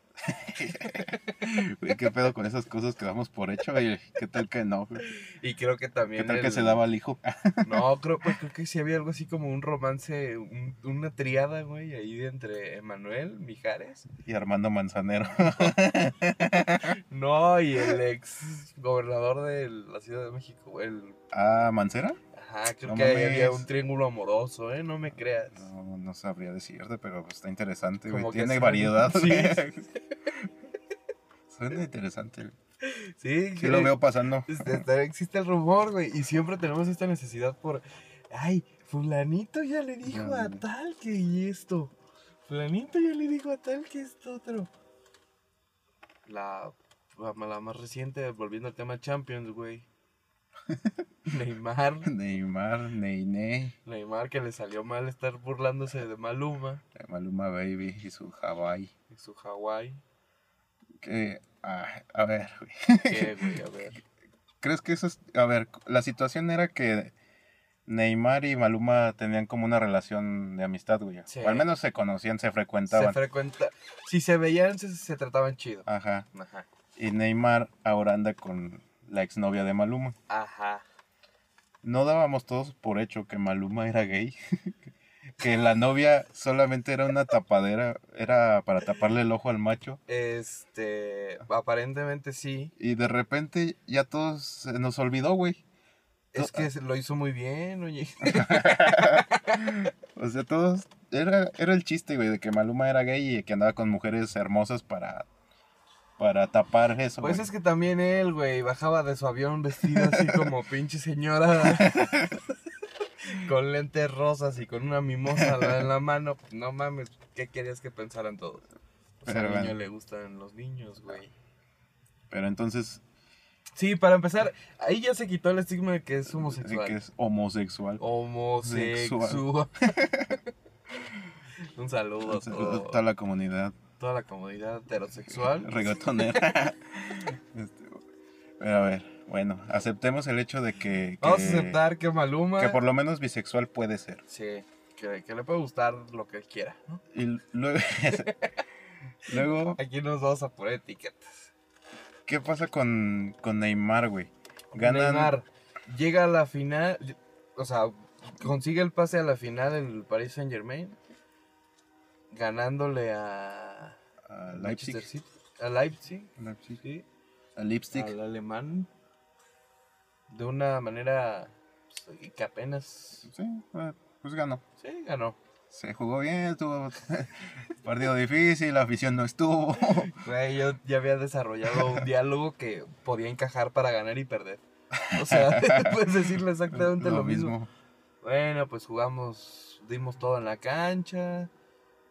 Güey, ¿Qué pedo con esas cosas que damos por hecho? güey? ¿Qué tal que no? güey? Y creo que también. ¿Qué tal que se daba al hijo? No, creo, pues, creo que sí había algo así como un romance, un- una triada, güey, ahí de entre Emanuel, Mijares. Y Armando Manzanero. No, y el ex gobernador de la Ciudad de México, el Ah, ¿Mancera? Ajá, creo No que ahí había mames. un triángulo amoroso, ¿eh? No me creas. No, no sabría decirte, pero está interesante, güey. Tiene variedad, Sí. Suena interesante. güey. Sí, Sí lo veo pasando. Existe el rumor, güey, y siempre tenemos esta necesidad por, ay, fulanito ya le dijo a tal que y esto, fulanito ya le dijo a tal que esto otro. La, la más reciente, volviendo al tema Champions, güey. Neymar, Neymar, Neyne, Neymar que le salió mal estar burlándose de Maluma Maluma Baby y su Hawaii. y su Hawái. Que, ah, a ver, güey. ¿Qué, güey? A ver. ¿Crees que eso es.? A ver, la situación era que Neymar y Maluma tenían como una relación de amistad, güey. Sí. O al menos se conocían, se Se frecuentaban. frecuenta. Si se veían, se, se trataban chido. Ajá. Ajá. Y Neymar ahora anda con la exnovia de Maluma. Ajá. No dábamos todos por hecho que Maluma era gay. que la novia solamente era una tapadera, era para taparle el ojo al macho. Este, aparentemente sí. Y de repente ya todos se nos olvidó, güey. Es que lo hizo muy bien, oye. O sea, todos. Era, era el chiste, güey, de que Maluma era gay y que andaba con mujeres hermosas para. Para tapar eso. Pues güey. es que también él, güey, bajaba de su avión vestido así como pinche señora. con lentes rosas y con una mimosa en la mano. No mames, ¿qué querías que pensaran todos? Pues Pero al niño bueno. le gustan los niños, güey. Pero entonces, Sí, para empezar, ahí ya se quitó el estigma de que es de homosexual. que es homosexual. Homosexual. Un saludo a todo- Toda la comunidad toda la comunidad heterosexual. reggaetonera. Este, pero a ver, bueno, aceptemos el hecho de que, Vamos a aceptar que Maluma. que por lo menos bisexual puede ser. Sí, que, que le puede gustar lo que quiera. ¿no? Y luego, luego Aquí nos vamos a poner etiquetas. ¿qué pasa con, con Neymar, güey? Ganan Neymar llega a la final, o sea, consigue el pase a la final el Paris Saint Germain, ganándole a a Leipzig, City, a Leipzig, Leipzig, sí, a Lipstick. al alemán, de una manera pues, que apenas, Sí, eh, pues ganó. sí, ganó. Se jugó bien, tuvo partido difícil, la afición no estuvo. Güey, yo ya había desarrollado un diálogo que podía encajar para ganar y perder. O sea, puedes decirle exactamente lo, mismo. Bueno, pues jugamos, dimos todo en la cancha.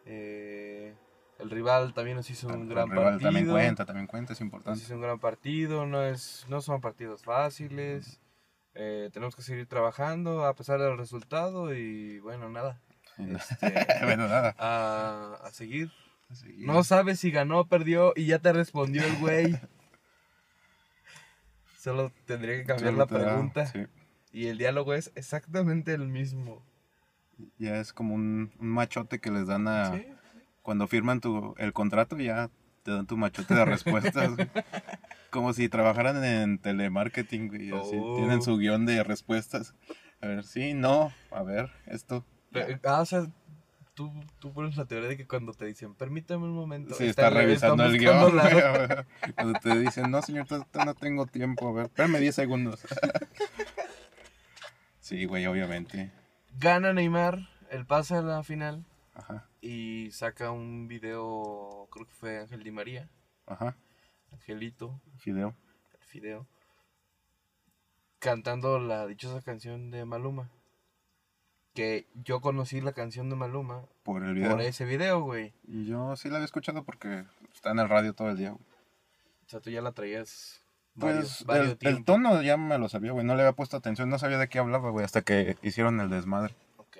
eh, el rival también nos hizo un El gran rival partido. También cuenta, también cuenta, es Nos importante. hizo un gran partido, no, es, no son partidos fáciles. eh, tenemos que seguir trabajando a pesar del resultado y bueno, nada. Este, bueno, nada. a, a seguir. No sabes si ganó o perdió y ya te respondió el güey. Solo tendría que cambiar Solo la da- pregunta. sí. Y el diálogo es exactamente el mismo. Ya es como un, un machote que les dan a... Sí. Cuando firman tu, el contrato ya te dan tu machote de respuestas. como si trabajaran en telemarketing, güey. Así, Oh. Tienen su guion de respuestas. A ver, sí, no, a ver, esto. Pe- Ah, o sea, tú, tú pones la teoría de que cuando te dicen, permítame un momento. Sí, está revisando el guion. la-. Cuando te dicen, no, señor, no tengo tiempo. A ver, espérame 10 segundos. sí, güey, obviamente. Gana Neymar el pase a la final Ajá, y saca un video, creo que fue Ángel Di María, ajá. Angelito, Fideo. el Fideo, cantando la dichosa canción de Maluma. Que yo conocí la canción de Maluma Por el video. por ese video, güey. Y yo sí la había escuchado porque está en el radio todo el día. güey. O sea, tú ya la traías Pues varios, varios el, el tono ya me lo sabía, güey. No le había puesto atención, no sabía de qué hablaba, güey, hasta que hicieron el desmadre. Ok.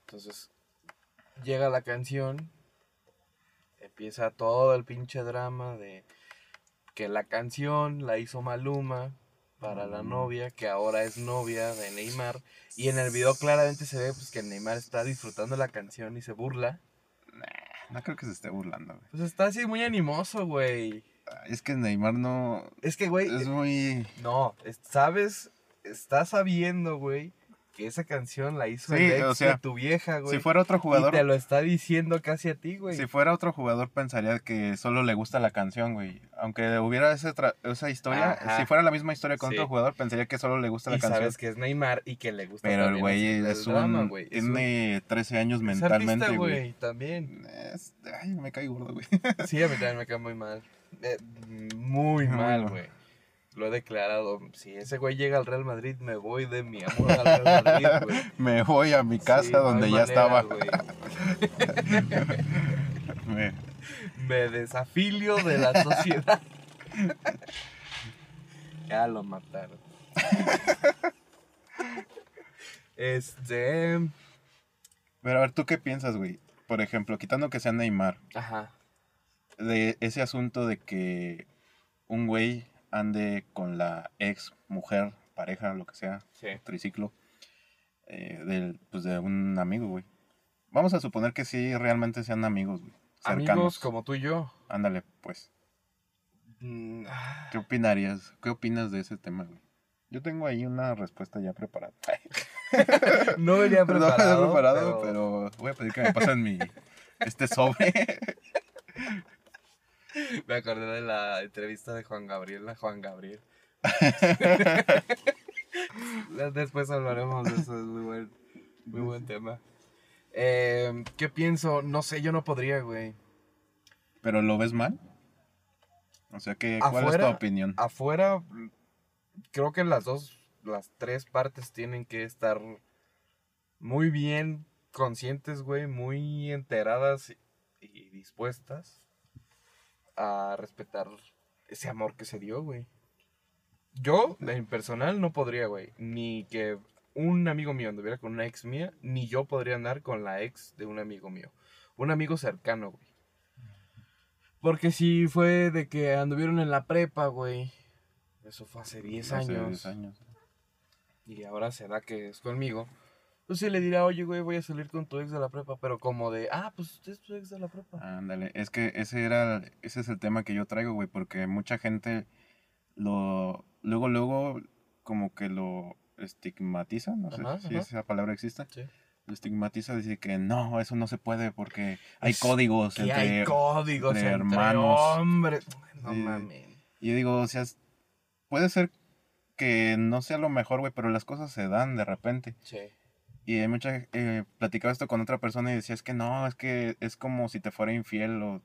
Entonces, llega la canción, empieza todo el pinche drama de que la canción la hizo Maluma para la Mm. novia, que ahora es novia de Neymar. Y en el video claramente se ve pues, que Neymar está disfrutando la canción y se burla. No creo que se esté burlando, güey. Pues está así muy animoso, güey. Ay, Es que Neymar no. Es que, güey, Es muy. no, es- sabes, estás sabiendo, güey, que esa canción la hizo Sí, el ex o sea, de tu vieja, güey. Si fuera otro Y jugador. te lo está diciendo casi a ti, güey. Si fuera otro jugador pensaría que solo le gusta la canción, güey. Aunque hubiera ese tra- esa historia, Ajá. si fuera la misma historia con Sí. otro jugador, pensaría que solo le gusta la y canción. sabes que es Neymar y que le gusta Pero el güey es el un... drama, güey. Es un- tiene 13 años es mentalmente, artista, güey. güey, también. Es- Ay, me cae gordo, güey. Sí, a mí también me cae muy mal. Eh, muy Muy mal, mal. güey. Lo he declarado. Si ese güey llega al Real Madrid, me voy de mi amor al Real Madrid, güey. Me voy a mi casa Sí, no hay donde ya manera, estaba. Me- Me desafilio de la sociedad. ya lo mataron. Este. Pero a ver, ¿tú qué piensas, güey? Por ejemplo, quitando que sea Neymar, Ajá. de ese asunto de que un güey ande con la ex mujer, pareja, lo que sea, Sí. triciclo, eh, del, pues de un amigo, güey. Vamos a suponer que sí realmente sean amigos, güey. Amigos Cercanos. como tú y yo. Ándale, pues. Mm, ah, ¿Qué opinarías? ¿Qué opinas de ese tema, güey? Yo tengo ahí una respuesta ya preparada. No venía No preparado. venía preparado, pero... pero... voy a pedir que me pasen mi este sobre. Me acordé de la entrevista de Juan Gabriel a Juan Gabriel. Después hablaremos de eso, es muy buen, muy buen tema. Eh, ¿Qué pienso? No sé, yo no podría, güey. ¿Pero lo ves mal? O sea, que, ¿cuál es tu opinión? Afuera, creo que las dos, las tres partes tienen que estar muy bien conscientes, güey, muy enteradas y dispuestas a respetar ese amor que se dio, güey. Yo, en personal, no podría, güey. Ni que un amigo mío anduviera con una ex mía, ni yo podría andar con la ex de un amigo mío. Un amigo cercano, güey. Porque si fue de que anduvieron en la prepa, güey. Eso fue hace 10 Hace años. 10 años. Y ahora se da que es conmigo. Sí le dirá, oye, güey, voy a salir con tu ex de la prepa. Pero como de, ah, pues usted es tu ex de la prepa. Ándale, es que ese era, ese es el tema que yo traigo, güey, porque mucha gente lo, luego, luego, como que lo estigmatiza, no sé si ajá. esa palabra existe, Sí. lo estigmatiza, dice que no, eso no se puede porque hay Es códigos Que entre... hay códigos entre entre, hermanos. hombres. No mames. Y yo digo, o sea, puede ser que no sea lo mejor, güey, pero las cosas se dan de repente. Sí. Y hay mucha, eh, platicaba esto con otra persona y decía, es que no, es que es como si te fuera infiel o,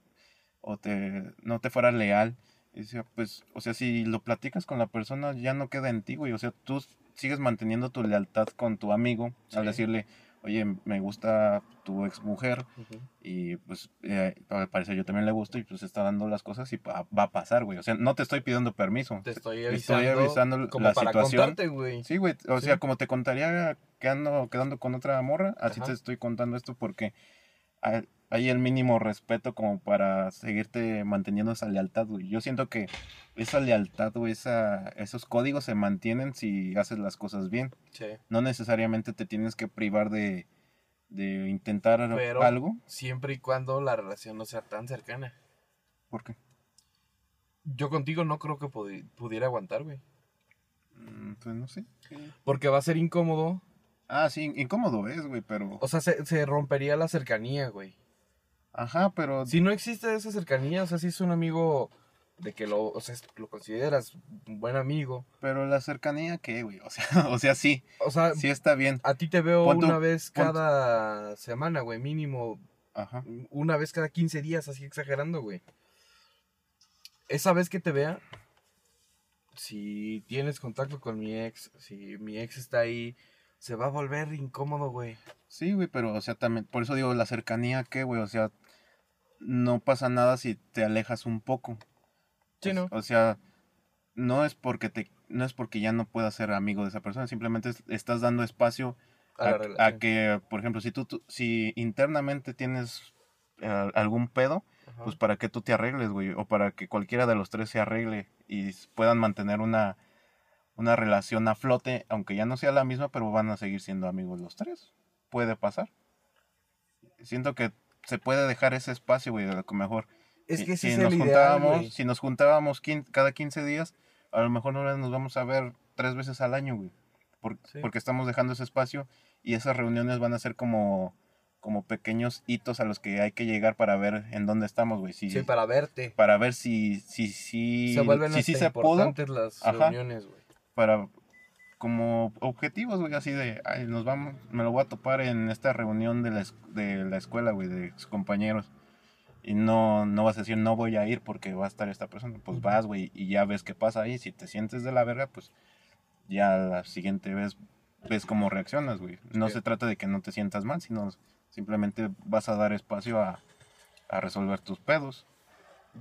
o te, no te fuera leal. Y decía, pues, o sea, si lo platicas con la persona, ya no queda en ti, güey. O sea, tú sigues manteniendo tu lealtad con tu amigo al decirle, oye, me gusta tu ex mujer y pues eh, al parecer yo también le gusto y pues está dando las cosas y va, a pasar, güey. O sea, no te estoy pidiendo permiso. Te estoy avisando, estoy avisando como la para situación. contarte, güey. Sí, güey, o Sí. sea, como te contaría quedando, quedando con otra morra, así Ajá. te estoy contando esto porque hay, hay el mínimo respeto como para seguirte manteniendo esa lealtad, güey. Yo siento que esa lealtad, güey, esa, esos códigos se mantienen si haces las cosas bien. Sí. No necesariamente te tienes que privar de, de intentar Pero- algo. Siempre y cuando la relación no sea tan cercana. ¿Por qué? Yo contigo no creo que pudi- pudiera aguantar, güey. Mm, Pues no sé. Porque va a ser incómodo. Ah, sí, incómodo es, güey, pero... O sea, se, se rompería la cercanía, güey. Ajá, pero... Si no existe esa cercanía, o sea, si es un amigo de que lo, o sea, lo consideras un buen amigo. Pero la cercanía, ¿qué, güey? O sea, o sea, sí, O sea, sí está bien. a ti te veo Pon tu- una vez tu- cada semana, güey, mínimo. Ajá. Una vez cada 15 días, así exagerando, güey. Esa vez que te vea, si tienes contacto con mi ex, si mi ex está ahí, se va a volver incómodo, güey. Sí, güey, pero, o sea, también, por eso digo, la cercanía, ¿qué, güey? O sea, no pasa nada si te alejas un poco. Sí, ¿no? O sea, no es porque te, no es porque ya no puedas ser amigo de esa persona, simplemente es- estás dando espacio A que, por ejemplo, si tú, tú- si internamente tienes eh, algún pedo, Ajá. pues para que tú te arregles, güey, o para que cualquiera de los tres se arregle y puedan mantener una, una relación a flote, aunque ya no sea la misma, pero van a seguir siendo amigos los tres. Puede pasar. Siento que se puede dejar ese espacio, güey, a lo mejor. es si- que si es nos el juntábamos, si nos juntábamos quin- cada 15 días, a lo mejor no nos vamos a ver tres veces al año, güey. Por- Sí. Porque estamos dejando ese espacio y esas reuniones van a ser como, como pequeños hitos a los que hay que llegar para ver en dónde estamos, güey. Si, Sí, para verte. para ver si, si, si, se vuelven si, hasta se pudo, importantes las Ajá. reuniones, güey. para como objetivos, güey, así de, ay, nos vamos, me lo voy a topar en esta reunión de la, de la escuela, güey, de sus compañeros. Y no, no vas a decir, no voy a ir porque va a estar esta persona. Pues vas, güey, y ya ves qué pasa ahí. Si te sientes de la verga, pues ya la siguiente vez ves cómo reaccionas, güey. No Sí. se trata de que no te sientas mal, sino simplemente vas a dar espacio a, a resolver tus pedos.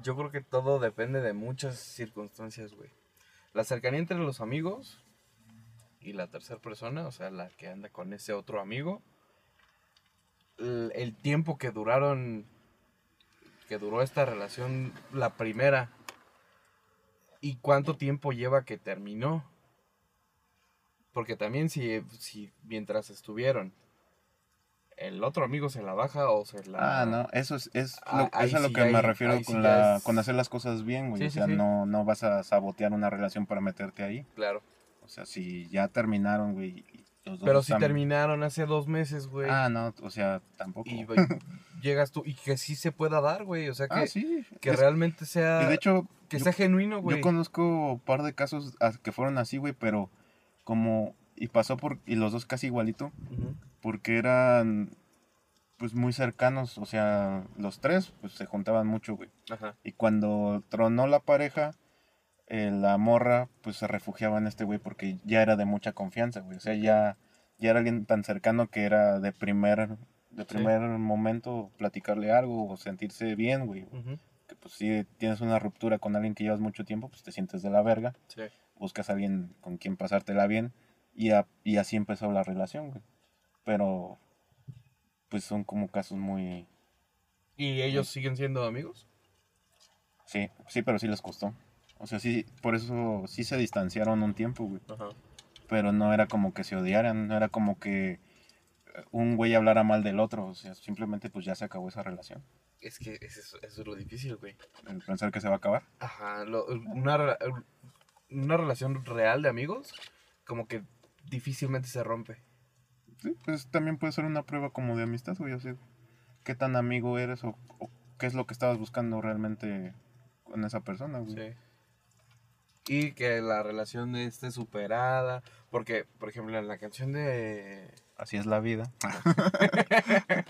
Yo creo que todo depende de muchas circunstancias, güey. La cercanía entre los amigos y la tercera persona, o sea, la que anda con ese otro amigo. El, el tiempo que duraron, que duró esta relación, la primera. Y cuánto tiempo lleva que terminó. Porque también si, si mientras estuvieron, el otro amigo se la baja o se la... Ah, no, eso es, es Ah, lo, eso es a lo sí que me refiero sí con, la, es- con hacer las cosas bien, güey. Sí, o sea, no, no vas a sabotear una relación para meterte ahí. Claro. O sea, si ya terminaron, güey. Pero si están- terminaron hace dos meses, güey. Ah, no, o sea, tampoco. y llegas tú y que sí se pueda dar, güey. O sea, que, ah, sí. que es- realmente sea. y de hecho, que yo, sea genuino, güey. yo conozco un par de casos que fueron así, güey, pero como. Y pasó por. Y los dos casi igualito. Porque eran. Pues muy cercanos. O sea, los tres, pues se juntaban mucho, güey. Ajá. Y cuando tronó la pareja, eh, la morra, pues se refugiaba en este güey porque ya era de mucha confianza, güey. O sea, ya, ya era alguien tan cercano que era de primer, de Sí. primer momento platicarle algo o sentirse bien, güey. Que pues si tienes una ruptura con alguien que llevas mucho tiempo, pues te sientes de la verga, Sí. buscas a alguien con quien pasártela bien y, a- y así empezó la relación, güey. Pero pues son como casos muy... ¿Y ellos siguen siendo amigos? Sí, sí, pero sí les costó. O sea, sí, por eso sí se distanciaron un tiempo, güey. Ajá. Pero no era como que se odiaran, no era como que eh, un güey hablara mal del otro. O sea, simplemente pues ya se acabó esa relación. Es que eso es, eso es lo difícil, güey. El pensar que se va a acabar. Ajá, lo- una, una relación real de amigos, como que difícilmente se rompe. Sí, pues también puede ser una prueba como de amistad, güey. O sea, qué tan amigo eres o, o qué es lo que estabas buscando realmente con esa persona, güey. Sí. Y que la relación esté superada. Porque, por ejemplo, en la canción de. Así es la vida.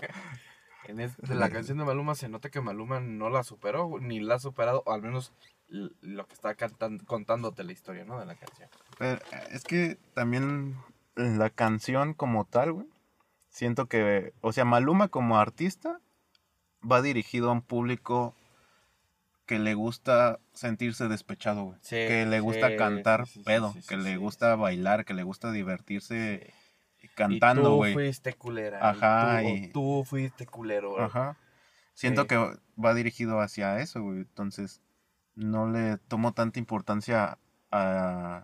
En la canción de Maluma se nota que Maluma no la superó, ni la ha superado, o al menos lo que está cantan- contándote la historia, ¿no? De la canción. Pero, es que también la canción como tal, güey, siento que, o sea, Maluma como artista va dirigido a un público que le gusta sentirse despechado, güey. Sí, que le gusta sí, cantar sí, pedo, que le gusta bailar, que le gusta divertirse cantando, tú güey. fuiste culera. Ajá, Y tú, y- tú fuiste culero. Ajá. Siento que va dirigido hacia eso, güey. Entonces, no le tomo tanta importancia a,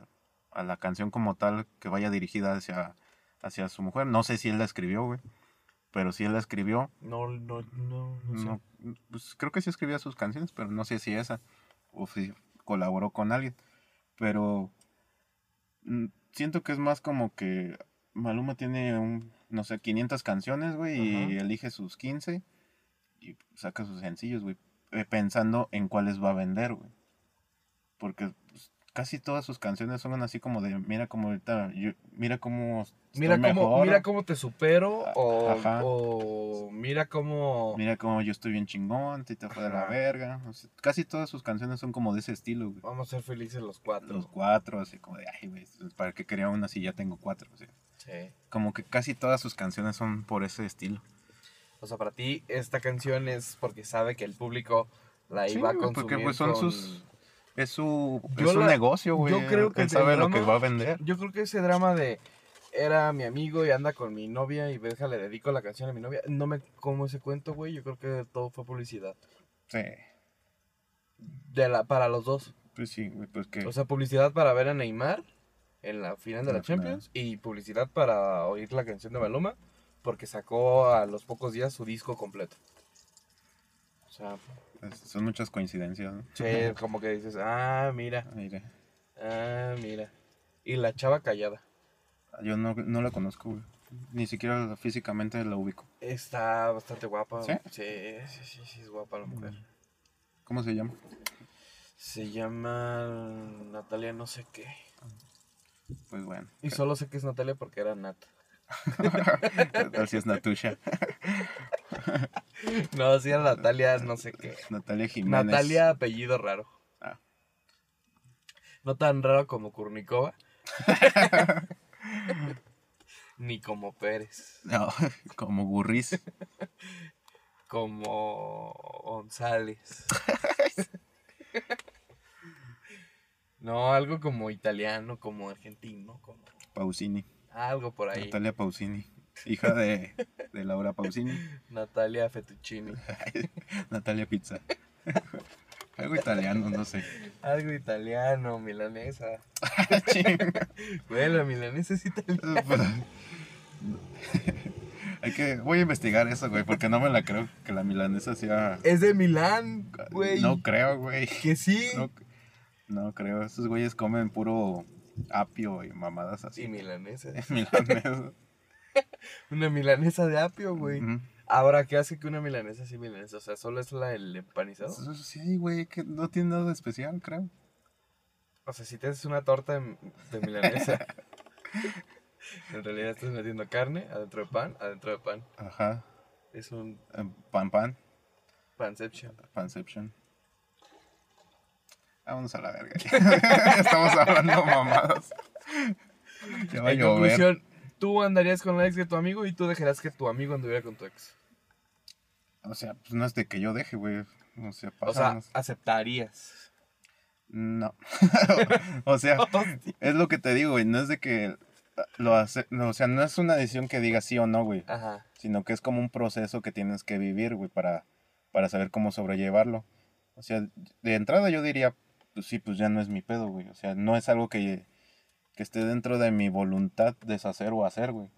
a la canción como tal que vaya dirigida hacia, hacia su mujer. No sé si él la escribió, güey. Pero si él la escribió, No, no, no, no sé. no, pues creo que sí escribía sus canciones, pero no sé si esa. O si colaboró con alguien. Pero mm, siento que es más como que Maluma tiene un, no sé, 500 canciones, güey, y elige sus 15 y saca sus sencillos, güey, eh, pensando en cuáles va a vender, güey. Porque casi todas sus canciones son así como de, mira cómo ahorita, yo- mira cómo Mira cómo, mejor, mira cómo te supero o, Ajá. o mira cómo... mira cómo yo estoy bien chingón, te fue de la verga. o sea, casi todas sus canciones son como de ese estilo, güey. Vamos a ser felices los cuatro. Los cuatro, así como de, ay, güey, ¿para qué quería una si ya tengo cuatro? O sea, Sí. como que casi todas sus canciones son por ese estilo. O sea, para ti esta canción es porque sabe que el público la Sí, iba a güey, consumir porque, pues, son con- sus- Es su, Yo es su la- negocio, güey. yo creo que Él sabe lo que va a vender. Yo creo que ese drama de era mi amigo y anda con mi novia y deja le dedico la canción a mi novia, no me como ese cuento, güey. Yo creo que todo fue publicidad. Sí, De la, para los dos. pues sí, güey, pues que... O sea, publicidad para ver a Neymar en la final de la final. Champions y publicidad para oír la canción de Maluma porque sacó a los pocos días su disco completo. O sea, son muchas coincidencias, ¿no? sí, como que dices, ah, mira, Mira, ah, mira. Y la chava callada. yo no, no la conozco, güey. Ni siquiera físicamente la ubico. Está bastante guapa. ¿Sí? Sí, sí, sí, sí, es guapa la mujer. ¿Cómo se llama? Se llama Natalia no sé qué. Pues bueno. Y solo sé que es Natalia porque era Nat. Así es Natusha. No, sí era Natalia no sé qué. Natalia Jiménez. Natalia, apellido raro. Ah. No tan raro como Kurnikova. Ni como Pérez. No, como Gurriz. Como González. No, algo como italiano, como argentino, como Pausini. Algo por ahí. Natalia Pausini. Hija de, de Laura Pausini. Natalia Fettuccini. Natalia Pizza. Algo italiano, no sé. Algo italiano, milanesa. Ching. Güey, la milanesa es italiana. Hay que, voy a investigar eso, güey, porque no me la creo que la milanesa sea. Es de Milán, güey. No creo, güey. Que sí. No, no creo. Esos güeyes comen puro apio y mamadas Sí, así. milanesa. Milanesa. Una milanesa de apio, güey. Ahora, ¿qué hace que una milanesa sea milanesa? O sea, solo es la el empanizado. Sí, güey, que no tiene nada de especial, creo. O sea, si te haces una torta de, de milanesa, en realidad estás metiendo carne adentro de pan, adentro de pan. Ajá. Es un Eh, Pan pan. panception. Panception. Vámonos a la verga. Estamos hablando mamadas. Ya va a En conclusión, tú andarías con la ex de tu amigo y tú dejarás que tu amigo anduviera con tu ex. O sea, pues no es de que yo deje, güey. O sea, O sea, pasan- aceptarías. no. o sea, es lo que te digo, güey. No es de que lo hace, no, o sea, no es una decisión que diga sí o no, güey. Ajá. Sino que es como un proceso que tienes que vivir, güey, para, para saber cómo sobrellevarlo. O sea, de entrada yo diría, pues sí, pues ya no es mi pedo, güey. O sea, no es algo que, que esté dentro de mi voluntad deshacer o hacer, güey.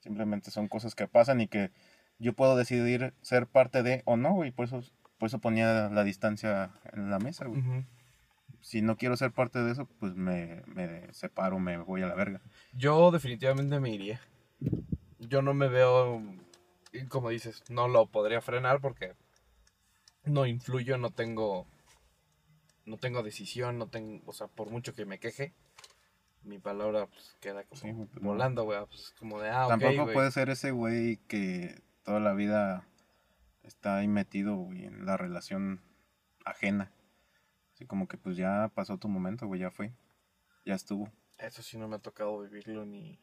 Simplemente son cosas que pasan y que yo puedo decidir ser parte de o no, güey. Por eso, por eso ponía la distancia en la mesa, güey. Si no quiero ser parte de eso, pues me, me separo, me voy a la verga. Yo definitivamente me iría. Yo no me veo, como dices, no lo podría frenar porque no influyo, no tengo, no tengo decisión, no tengo, o sea, por mucho que me queje, mi palabra pues queda como Sí, pues, no. volando, güey, pues como de, ah, Tampoco puede ser ese güey que toda la vida está ahí metido, güey, en la relación ajena. Así como que pues ya pasó tu momento, güey, ya fue. Ya estuvo. Eso sí no me ha tocado vivirlo ni...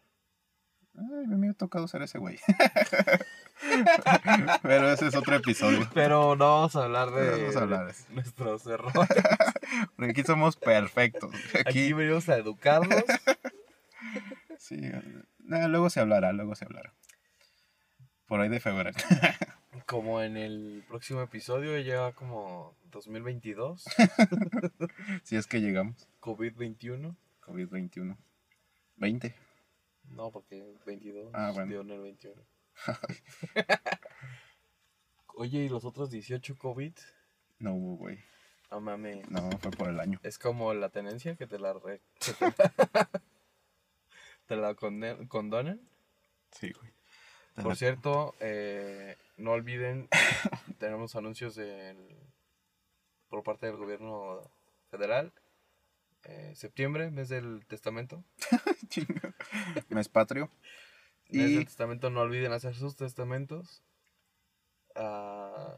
Ay, me ha tocado ser ese güey. Pero ese es otro episodio. Pero no vamos a hablar de Vamos a hablar de nuestros errores. Porque aquí somos perfectos. Aquí Aquí, venimos a educarlos. sí. eh, luego se hablará, luego se hablará. Por ahí de febrero. Como en el próximo episodio, ya como 2022, si es que llegamos. COVID-21. COVID-21. 20. No, porque 22. Ah, bueno. dio en el 21. Oye, ¿y los otros 18 COVID? No hubo, güey. No mames. No, fue por el año. Es como la tenencia que te la, re- te, la condonan. Sí, güey. Por cierto, eh, no olviden, tenemos anuncios del- por parte del gobierno federal. Eh, septiembre, mes del testamento. Chinga. Mes patrio. Mes Y del testamento, no olviden hacer sus testamentos. Ah,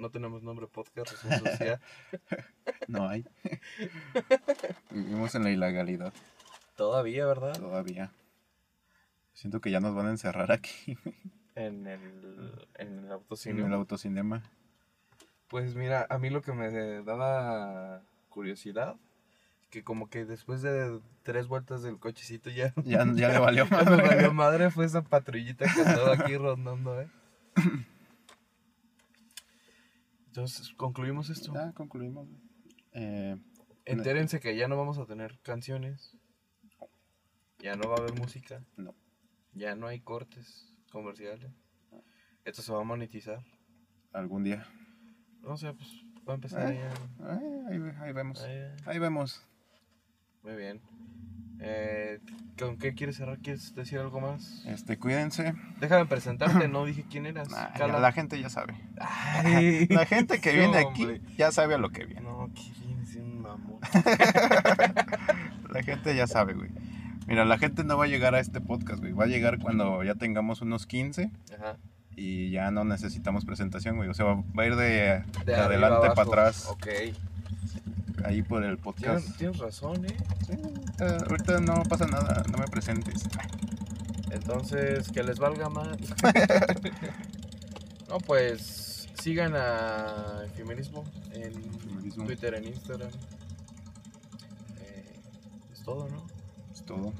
no tenemos nombre podcast, sociedad. no hay. Vivimos en la ilegalidad Todavía, ¿verdad? todavía. Siento que ya nos van a encerrar aquí En el, en el autocine. en el autocinema. Pues mira, a mí lo que me daba curiosidad, que como que después de tres vueltas del cochecito ya, Ya, ya le valió ya me madre. valió madre, fue esa patrullita que andaba aquí rondando, ¿eh? Entonces, concluimos esto. Ya concluimos. Eh, Entérense que ya no vamos a tener canciones. Ya no va a haber música. No. Ya no hay cortes comerciales. Esto se va a monetizar. algún día. No sé, pues va a empezar Eh. ya. Ahí, ve- ahí vemos. Ahí- Ahí vemos. Muy bien. Eh, ¿Con qué quieres cerrar? ¿Quieres decir algo más? Este, cuídense. Déjame presentarte, no dije quién eras. Nah, ya la gente ya sabe. Ay, La gente que viene aquí ya sabe a lo que viene. No, que vienes un mamón. La gente ya sabe, güey. Mira, la gente no va a llegar a este podcast, güey. Va a llegar cuando ya tengamos unos 15 Ajá. y ya no necesitamos presentación, güey. O sea, va, a ir de, de De adelante para atrás, Ok. Ahí por el podcast. tienes razón, ¿eh? Sí, ahorita, ahorita no pasa nada, no me presentes. Entonces, que les valga más. no, pues sigan a Efimerismo en. Twitter, en Instagram. Eh, es todo, ¿no? Es todo.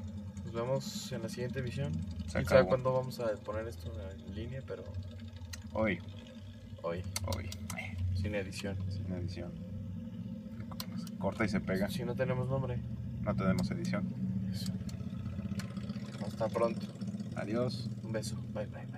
Nos vemos en la siguiente. Se Quién sabe cuándo vamos a poner esto en línea, pero Hoy, hoy, hoy, sin edición. sin edición. Corta y se pega. Si no tenemos nombre. No tenemos edición. Eso. Hasta pronto. Adiós. Un beso. Bye, bye, bye.